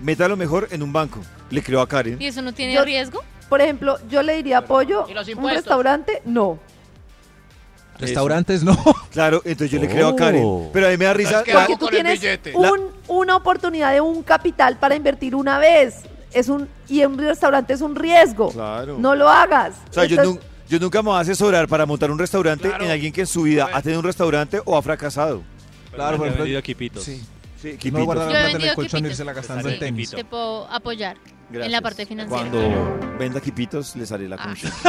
métalo mejor en un banco. Le creo a Karen. ¿Y eso no tiene Yo- riesgo? Por ejemplo, yo le diría apoyo, ¿Y los un impuestos? restaurante, no. Restaurantes no. Claro, entonces yo le creo a Karen. Oh. Pero a mí me da risa. Es que la- Porque tú con el tienes billete. un- una oportunidad de un capital para invertir una vez. Es un y en un restaurante es un riesgo. Claro. No lo hagas. O sea, yo, Entonces, nun- yo nunca me voy a asesorar para montar un restaurante Claro. en alguien que en su vida ha tenido un restaurante o ha fracasado. Claro, por ejemplo, vendido quipitos. Sí. Sí, No quipitos. guardar la plata en el colchón y irse la gastando en tenis. Te puedo apoyar en la parte financiera. Cuando venda quipitos, les haré la Ah. comisión.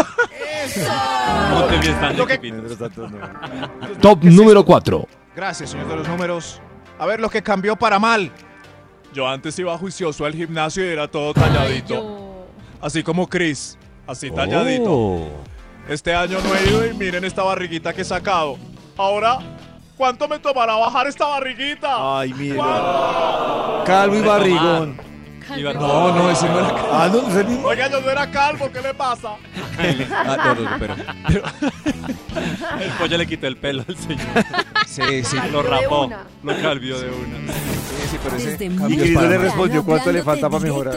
De Lo que- no. Top número 4. Gracias, señor de los números. A ver lo que cambió para mal. Yo antes iba juicioso al gimnasio y era todo Ay, talladito. yo- Así como Chris. Así Oh. Este año no he ido y miren esta barriguita que he sacado. Ahora, ¿cuánto me tomará bajar esta barriguita? Ay, mire. Calvo y barrigón. Iba No, no, ese no era. Ah, no, no es el mismo. Oiga, yo no era calvo, ¿qué le pasa? Ah, no, no, pero. El pollo le quitó el pelo al señor. Sí, sí. Lo rapó. Lo calvió de una. Sí, sí, pero ese Desde cambio muy es Cris para le respondió cuánto le falta para mejorar.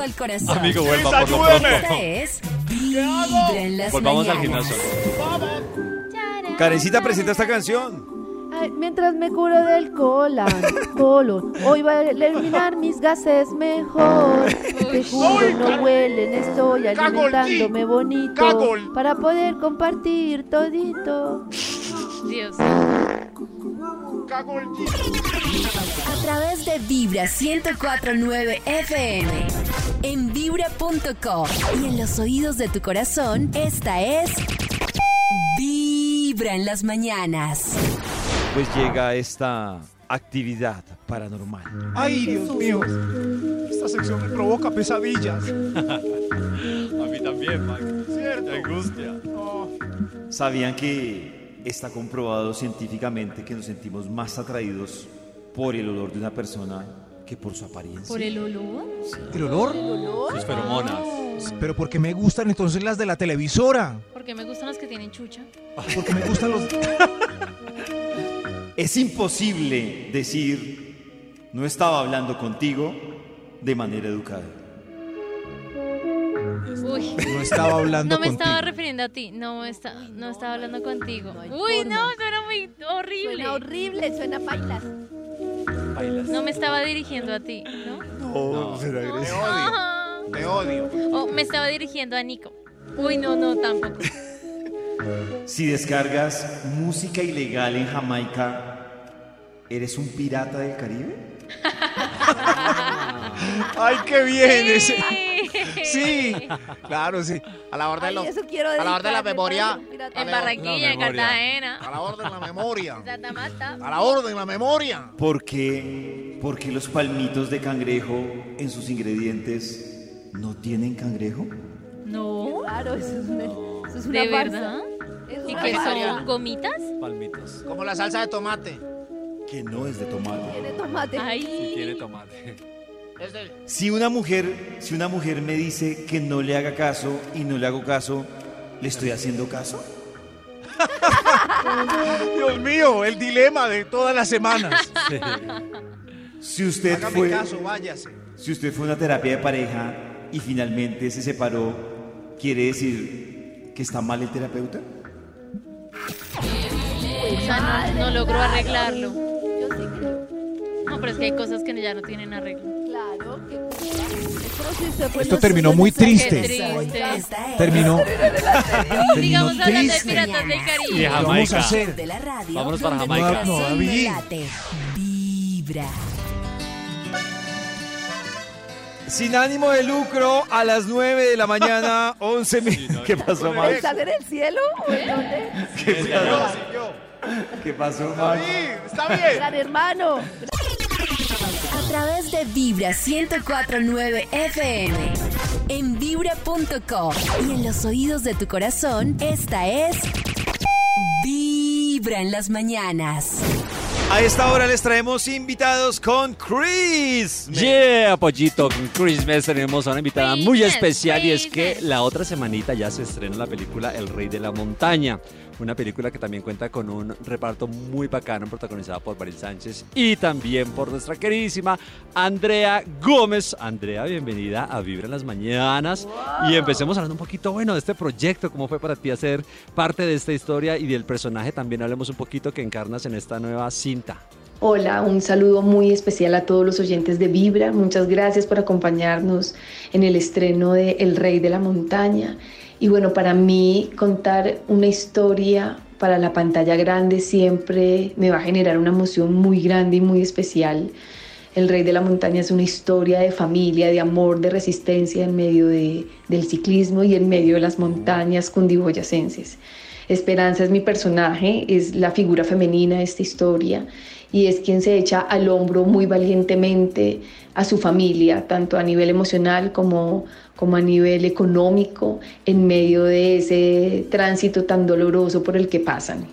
Amigo, vuelva por lo pronto. Esta es Vibra en las Volvamos al gimnasio. Karencita presenta esta canción. Ay, mientras me curo del colon, colon, hoy va a eliminar mis gases mejor. Te juro, no huelen, estoy alimentándome bonito Cagol. para poder compartir todito. Dios. Cago el A través de Vibra 1049 FM. En vibra.com. Y en los oídos de tu corazón, esta es. Vibra en las mañanas. Pues llega esta actividad paranormal. Ay, Dios mío. Esta sección me provoca pesadillas. A mí también, Max. Cierto. Qué angustia. ¿Sabían que está comprobado científicamente que nos sentimos más atraídos por el olor de una persona que por su apariencia? ¿Por el olor? ¿El olor? Sus feromonas. Pero porque me gustan entonces las de la televisora. Porque me gustan los que tienen chucha. Porque me gustan los. Es imposible decir, no estaba hablando contigo de manera educada. Uy. No estaba hablando No me contigo. estaba refiriendo a ti, no, está, no estaba hablando contigo. Uy, no, suena muy horrible. Suena horrible, suena bailas. Bailas. No me estaba dirigiendo a ti, ¿no? No, será Te agresivo. odio. Te odio. O me estaba dirigiendo a Nico. Uy, no, no, tampoco. Si descargas música ilegal en Jamaica, ¿eres un pirata del Caribe? Ay, qué bien. ese- Sí. Sí, claro, sí. A la orden de los- quiero a la orden de la memoria. En La Barranquilla, en. Cartagena. A la orden de la memoria. A la orden de la memoria. ¿Por qué, por qué los palmitos de cangrejo en sus ingredientes no tienen cangrejo? No. Claro, eso es una, eso es una ¿De farsa. verdad? ¿Y qué son? ¿Gomitas? Palmitos. Como la salsa de tomate. Que no es de tomate. Tiene tomate. Sí, Ay. tiene tomate. Si una mujer, si una mujer me dice que no le haga caso y no le hago caso, ¿le estoy haciendo caso? Dios mío, el dilema de todas las semanas. Sí. Si usted Hágame fue, caso, váyase. si usted fue a una terapia de pareja y finalmente se separó, ¿quiere decir que está mal el terapeuta? O sea, no, no logró arreglarlo. Yo sí creo. No, pero es que hay cosas que ya no tienen arreglo. Claro, que Esto no- terminó no muy triste. Triste. Terminó. terminó Sigamos hablando de triste. Piratas del Y Caribe. de ¿Qué vamos a hacer? de la radio. Vámonos para donde Jamaica. No, David. late. Vibra. Sin ánimo de lucro, a las 9 de la mañana, 11 mil. ¿Qué pasó, Max? ¿Están en el cielo o en dónde? ¿Qué pasó? ¿Qué pasó, Max? Está bien. Gran hermano. A través de Vibra 1049 FM. En vibra.com. Y en los oídos de tu corazón, esta es. Vibra en las mañanas. A esta hora les traemos invitados con Chris. Yeah, pollito, con Christmas tenemos a una invitada muy Christmas, especial y es que la otra semanita ya se estrena la película El Rey de la Montaña. Una película que también cuenta con un reparto muy bacano protagonizada por Baril Sánchez y también por nuestra queridísima Andrea Gómez. Andrea, bienvenida a Vibra en las Mañanas. Y empecemos hablando un poquito, bueno, de este proyecto, cómo fue para ti hacer parte de esta historia y del personaje. También hablemos un poquito que encarnas en esta nueva cinta. Hola, un saludo muy especial a todos los oyentes de Vibra. Muchas gracias por acompañarnos en el estreno de El Rey de la Montaña. Y bueno, para mí contar una historia para la pantalla grande siempre me va a generar una emoción muy grande y muy especial. El Rey de la Montaña es una historia de familia, de amor, de resistencia en medio de- del ciclismo y en medio de las montañas cundiboyacenses. Esperanza es mi personaje, es la figura femenina de esta historia y es quien se echa al hombro muy valientemente a su familia, tanto a nivel emocional como, como a nivel económico, en medio de ese tránsito tan doloroso por el que pasan.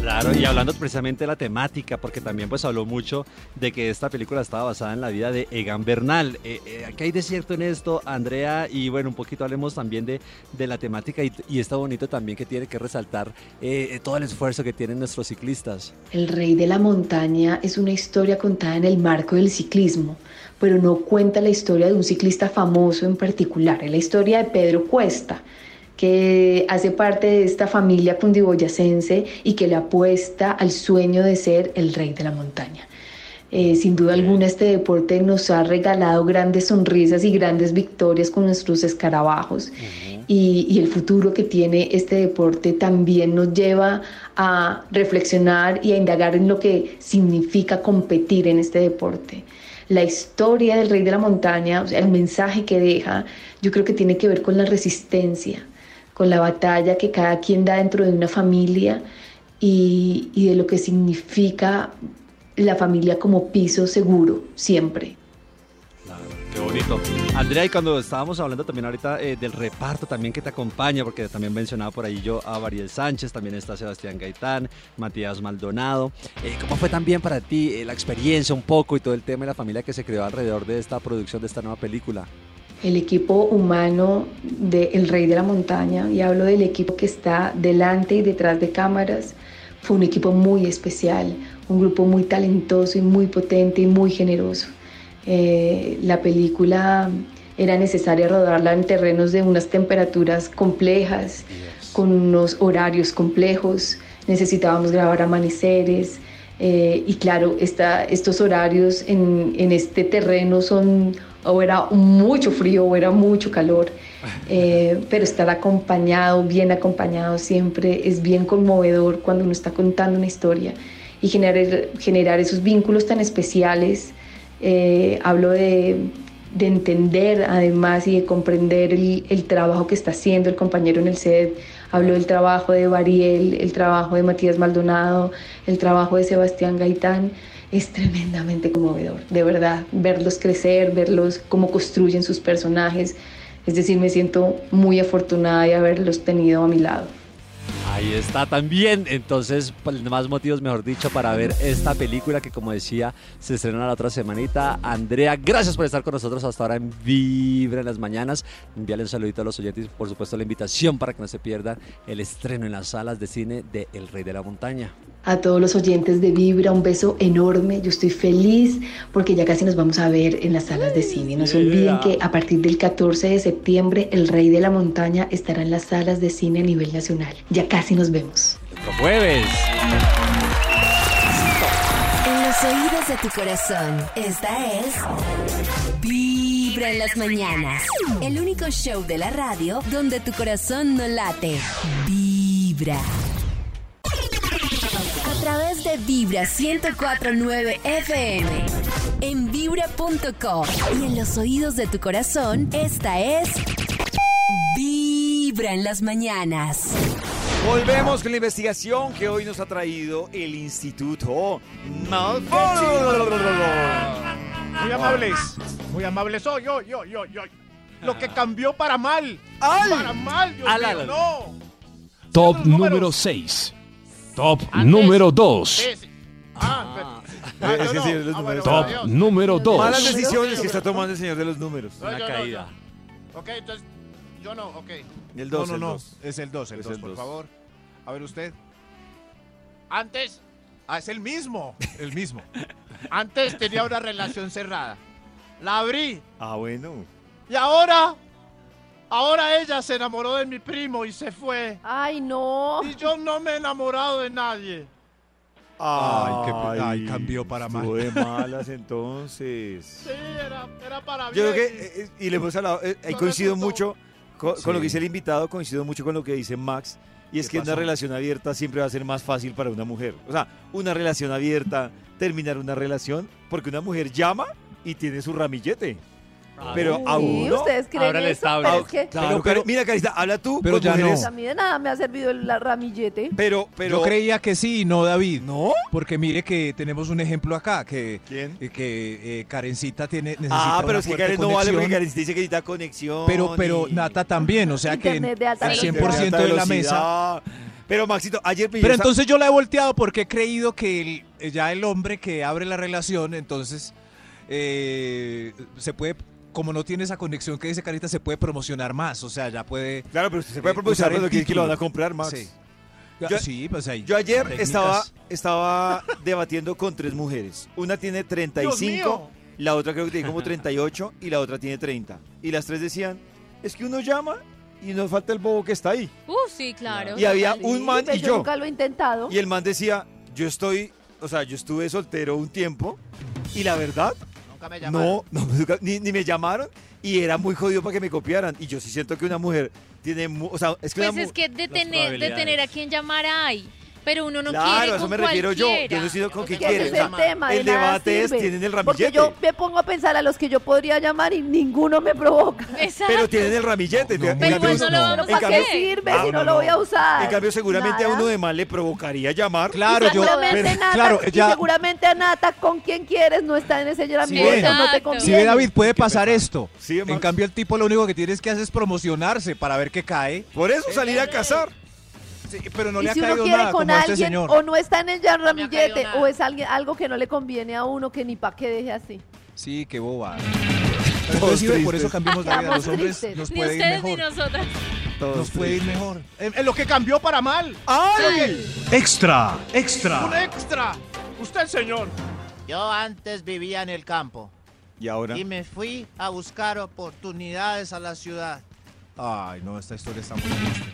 Claro, y hablando precisamente de la temática, porque también pues habló mucho de que esta película estaba basada en la vida de Egan Bernal. Eh, eh, ¿Qué hay de cierto en esto, Andrea? Y bueno, un poquito hablemos también de, de la temática y, está bonito también que tiene que resaltar eh, todo el esfuerzo que tienen nuestros ciclistas. El Rey de la Montaña es una historia contada en el marco del ciclismo, pero no cuenta la historia de un ciclista famoso en particular, es la historia de Pedro Cuesta, que hace parte de esta familia cundiboyacense y que le apuesta al sueño de ser el Rey de la Montaña. Eh, sin duda alguna este deporte nos ha regalado grandes sonrisas y grandes victorias con nuestros escarabajos y, y el futuro que tiene este deporte también nos lleva a reflexionar y a indagar en lo que significa competir en este deporte. La historia del rey de la montaña, o sea, el mensaje que deja, yo creo que tiene que ver con la resistencia, con la batalla que cada quien da dentro de una familia y, y de lo que significa la familia como piso seguro siempre. Qué bonito. Andrea, y cuando estábamos hablando también ahorita eh, del reparto también que te acompaña, porque también mencionaba por ahí yo a Bariel Sánchez, también está Sebastián Gaitán, Matías Maldonado. Eh, ¿Cómo fue también para ti eh, la experiencia un poco y todo el tema de la familia que se creó alrededor de esta producción de esta nueva película? El equipo humano de El Rey de la Montaña, y hablo del equipo que está delante y detrás de cámaras, fue un equipo muy especial, un grupo muy talentoso y muy potente y muy generoso. Eh, la película era necesaria rodarla en terrenos de unas temperaturas complejas, con unos horarios complejos, necesitábamos grabar amaneceres eh, y claro, esta- estos horarios en, en este terreno son o era mucho frío o era mucho calor, eh, pero estar acompañado, bien acompañado siempre es bien conmovedor cuando uno está contando una historia y generar, generar esos vínculos tan especiales. eh, hablo de, de entender además y de comprender el, el trabajo que está haciendo el compañero en el set. Habló del trabajo de Bariel, el trabajo de Matías Maldonado, el trabajo de Sebastián Gaitán. Es tremendamente conmovedor, de verdad, verlos crecer, verlos cómo construyen sus personajes. Es decir, me siento muy afortunada de haberlos tenido a mi lado. Ahí está también. Entonces, pues, más motivos, mejor dicho, para ver esta película que, como decía, se estrena la otra semanita. Andrea, gracias por estar con nosotros hasta ahora en Vibra en las mañanas. Envíale un saludito a los oyentes y, por supuesto, la invitación para que no se pierdan el estreno en las salas de cine de El Rey de la Montaña. A todos los oyentes de Vibra, un beso enorme. Yo estoy feliz porque ya casi nos vamos a ver en las salas de cine. No se olviden que a partir del 14 de septiembre, El Rey de la Montaña estará en las salas de cine a nivel nacional. Ya casi nos vemos. Los jueves. En los oídos de tu corazón, esta es Vibra en las mañanas. El único show de la radio donde tu corazón no late. Vibra. A través de Vibra 1049 FM. En vibra.com. Y en los oídos de tu corazón, esta es Vibra en las mañanas. Volvemos con la investigación que hoy nos ha traído el Instituto Malfoy. Muy amables. Muy amables. Hoy, hoy, hoy, hoy, hoy. Lo que cambió para mal. ¡Al! Para mal, Dios Al, mío, al. no. Top número 6. Top Antes, número 2. ese. Ah, Ah, pero- es que no, sí, los no. Ah, números. bueno, Top adiós. número Malas 2. decisiones que está tomando el señor de los números. No, Una no, caída. Ok, entonces, yo no, ok. El No, 2, no, no. 2. Es el 2, el Es 2, el por dos. favor. A ver usted. Antes, Ah, es el mismo. El mismo. antes tenía una relación cerrada. La abrí. Ah, bueno. Y ahora, ahora ella se enamoró de mi primo y se fue. Ay, no. Y yo no me he enamorado de nadie. Ay, qué ay, cambió para mal. de malas entonces. Sí, era, era para Yo creo bien. que, eh, eh, y le hemos hablado, eh, ahí No coincido mucho con, con lo que dice el invitado, coincido mucho con lo que dice Max, y es ¿Qué que una relación abierta siempre va a ser más fácil para una mujer. O sea, una relación abierta, terminar una relación, porque una mujer llama y tiene su ramillete. Pero a Sí, uno... ¿ustedes creen Ábrale eso? Pero es que Claro, Pero- pero, pero- mira, Carita, habla tú pero con ya mujeres, no. a mí de nada me ha servido el la ramillete. Pero, pero... Yo creía que sí, no, David. ¿No? Porque mire que tenemos un ejemplo acá, que, ¿Quién? eh, que eh, Karencita tiene, necesita Ah, pero una es que fuerte Karen no vale porque conexión, Karen dice que necesita conexión. Pero, pero y- Nata también, o sea que Internet de alta el velocidad. 100% de la mesa. velocidad. Pero Maxito, ayer me Pero entonces yo la he volteado porque he creído que el- eh, ya el hombre que abre la relación, entonces eh, se puede, como no tiene esa conexión que dice Carita, se puede promocionar más. O sea, ya puede. Claro, pero usted se puede eh, promocionar cuando quiere que lo van a comprar, Max. Sí. Yo- sí, pues ahí. Yo ayer técnicas. estaba, estaba debatiendo con tres mujeres. Una tiene Dios 35, mío. la otra creo que tiene como 38 y la otra tiene 30. Y las tres decían, es que uno llama y nos falta el bobo que está ahí. Uh, sí, claro. Y había un man y yo yo. nunca lo he intentado. Y el man decía, yo estoy, o sea, yo estuve soltero un tiempo y la verdad, Nunca me llamaron. no, no nunca- ni, ni me llamaron y era muy jodido para que me copiaran. Y yo sí siento que una mujer tiene, o sea, es que Pues una es que de tener a quien llamar hay. Pero uno no Claro, quiere a eso con me refiero yo. Yo no sido con ese quiere. es o sea, el tema. el de nada debate es. ¿tienen el Porque ramillete? yo me pongo a pensar a los que yo podría llamar y ninguno me provoca. Exacto. Pero tienen el ramillete. No, en no, Pero cambio- igual no lo vamos ¿Pero a para qué sirve Ah, si no, no, lo voy a usar? En cambio, seguramente Nada. a uno de mal le provocaría llamar. Claro, yo. seguramente pero- Nata, claro, y ya- seguramente a Nata con quien quieres no está en ese ramillete, ven. no te Exacto. conviene. Si ve David, puede pasar esto. Sí, En cambio, el tipo lo único que tienes que hacer es promocionarse para ver qué cae. Por eso salir a cazar. Sí, pero no y le ha si uno caído quiere nada con como este alguien señor. o no está en el ramillete nada. o es alguien, algo que no le conviene a uno que ni pa' que deje así. Sí, qué boba. Entonces, por eso cambiamos la vida. Los hombres nos Ni puede ir ustedes ni mejor. nosotras. Nos puede ir mejor. En, en lo que cambió para mal. ¡Ay! Extra, Un extra. extra. Usted, señor. Yo antes vivía en el campo Y ahora. y me fui a buscar oportunidades a la ciudad. Ay, no, esta historia está muy triste.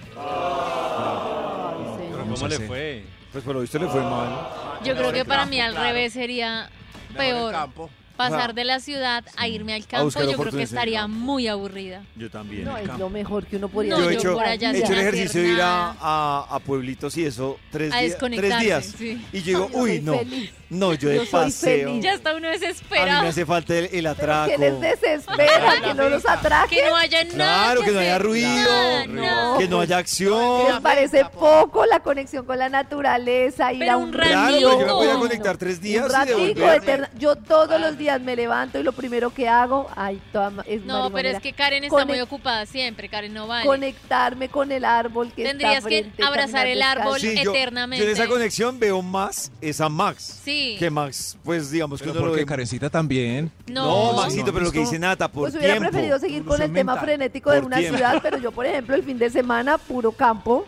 Pero ¿cómo le fue? Pues por lo visto le fue mal. Yo creo que para campo, mí al claro. revés sería peor. campo. Pasar de la ciudad a irme al campo, yo creo que estaría muy aburrida. Yo también. No, es lo mejor que uno podría No, yo he hecho, por allá he hecho el hacer ejercicio de ir a, a, a pueblitos y eso tres, A días- tres días. sí. Y yo digo, uy, no. feliz. No, yo de Yo paseo. Ya está uno A mí desesperado. me hace falta el, el atraco. Que les desespera, que no los atraque. Que no haya nada. Claro, que no haya ruido, Nada, no. que no haya acción. Les parece poco la conexión con la naturaleza, ir Pero a un un Claro, yo me voy a conectar tres días Un y ratico devolver. eterna. Yo todos los días me levanto y lo primero que hago, ay, toda es No, pero es que Karen está Conec- muy ocupada siempre. Karen no vale. conectarme con el árbol que Tendrías está que frente, abrazar caminar el árbol Sí, yo, eternamente. yo en esa conexión veo más esa Max. Sí. Que Max, pues digamos que Pero uno lo porque ve. Karencita también. No, No. Maxito, pero lo que dice Nata, por Pues hubiera tiempo. preferido seguir con el tema frenético de Por una tiempo. ciudad, pero yo, por ejemplo, el fin de semana, puro campo,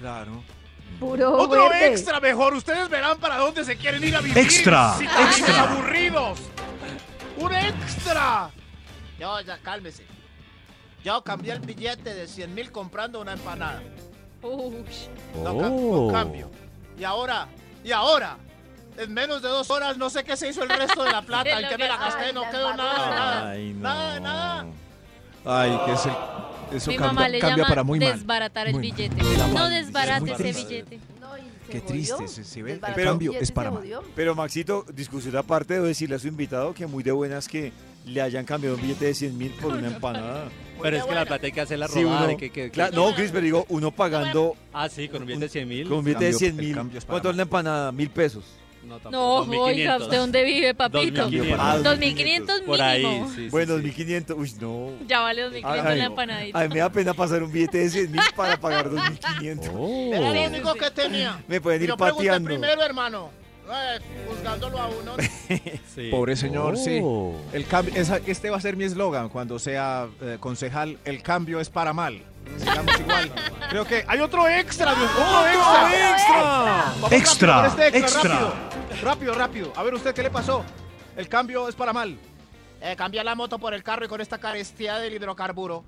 Claro. puro Otro verde. extra mejor. Ustedes verán para dónde se quieren ir a vivir. Extra, Si viven aburridos. Un extra. Yo, ya cálmese. Yo cambié el billete de 100 mil comprando una empanada. No, ca- no cambio. Y ahora, y ahora, en menos de dos horas no sé qué se hizo el resto de la plata. ¿En qué me la que- gasté? No quedó nada, nada. Ay, no. Nada, nada. Ay, que es el, eso Mi cambia, mamá le cambia llama para muy mal. desbaratar el Muy mal. billete. No desbarate ese triste. billete. No, y se Qué jodió. triste, se- se ve el Desbarató cambio, billete, es para se mal. jodió. Pero Maxito, discusión aparte, debo decirle a su invitado que muy de buenas que le hayan cambiado un billete de 100 mil por una empanada. Pero es que la plata hay que hacerla Sí, uno- hay que, que- Cla- no, Chris, pero digo, uno pagando Ah, sí, con un billete de 100 mil. con un billete de Cambio- 100 el mil. cambio es para ¿Cuánto es mal. la empanada? Mil pesos. No, tampoco, No, 2500. oiga, ¿usted dónde vive, papito? 2500. Ah, 2500 Por ahí, mínimo. sí, sí, bueno, sí. 2500. Uy, no. Ya vale 2500 Ay, la empanadita. A mí me da pena pasar un billete de 100 mil para pagar 2500. Era Oh. lo único que tenía. Me pueden ir lo pateando. primero, hermano. Eh, juzgándolo a uno. Sí. Pobre señor, sí. Oh. El cambio, esa- este va a ser mi eslogan cuando sea eh, concejal. El cambio es para mal. Sigamos igual. Creo que hay otro extra, Dios, otro extra. extra! Vamos Extra, este extra. Rápido, rápido, rápido. A ver usted qué le pasó. El cambio es para mal. Eh, cambié la moto por el carro y con esta carestía del hidrocarburo.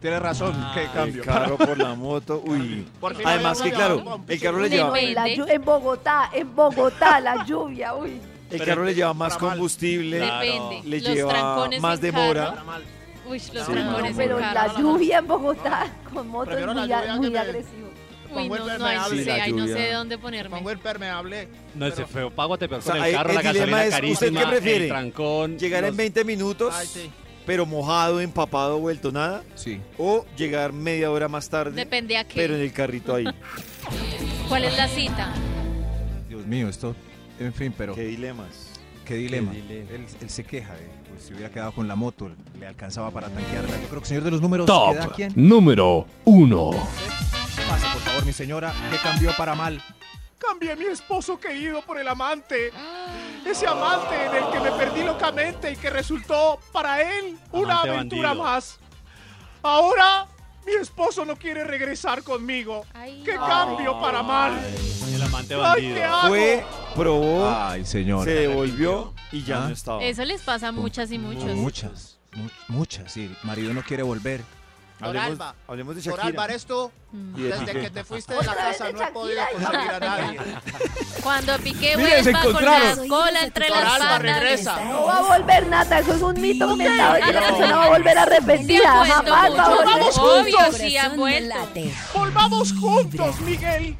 Tiene razón. qué El cambio. carro por la moto. Uy. Además que, claro, el carro le lleva, En, la en Bogotá, en Bogotá, la lluvia, uy. el carro le lleva más combustible. Depende. Le lleva más demora. Uy, los Sí. trancones Pero en la lluvia en Bogotá con moto es muy, muy agresivo. Uy, no, no, ahí permeable. sí, Sí, la ahí no sé de dónde ponerme. Pongo el permeable. No, ese pero- feo. Págate peor O sea, con el carro, el la dilema gasolina es, ¿usted qué prefiere? el trancón. Llegar en los- 20 minutos, Ay, sí. pero mojado, empapado, vuelto nada. Sí. O llegar media hora más tarde, Depende a pero en qué. el carrito ahí. ¿Cuál es la cita? Dios mío, esto. En fin, pero Qué dilemas. qué dilema. Qué dilema. Él, él se queja de pues, si hubiera quedado con la moto, le alcanzaba para tanquearla. Yo creo que señor de los números Top queda quién. número 1. Pase, por favor, mi señora. ¿Qué cambió para mal? Cambié a mi esposo querido por el amante. Ese amante en el que me perdí locamente y que resultó para él una Amante aventura bandido. más. Ahora mi esposo no quiere regresar conmigo. Ay, ¡Qué no. cambio para mal! El amante ¡Ay, bandido. qué hago! Fue, probó, Ay, señora. se devolvió y ya Ah. no estaba. Eso les pasa a muchas y muchos. Muchas, mu- muchas, sí. El marido no quiere volver. Por Hablemos, Alba. hablemos de Por Shakira. Álvarez, tú, Mm. De desde Piqué. que te fuiste de la casa de no he podido conseguir a nadie. Cuando Piqué Miren, se vuelva con encontraron. la cola entre Por las Alba, patas. regresa. No va a volver nata, eso es un mito inventado y que la persona va a volver Se arrepentida. Jamás va a muchos. volver. ¡Vamos Obvio, juntos! sí han vuelto. ¡Volvamos juntos, Miguel!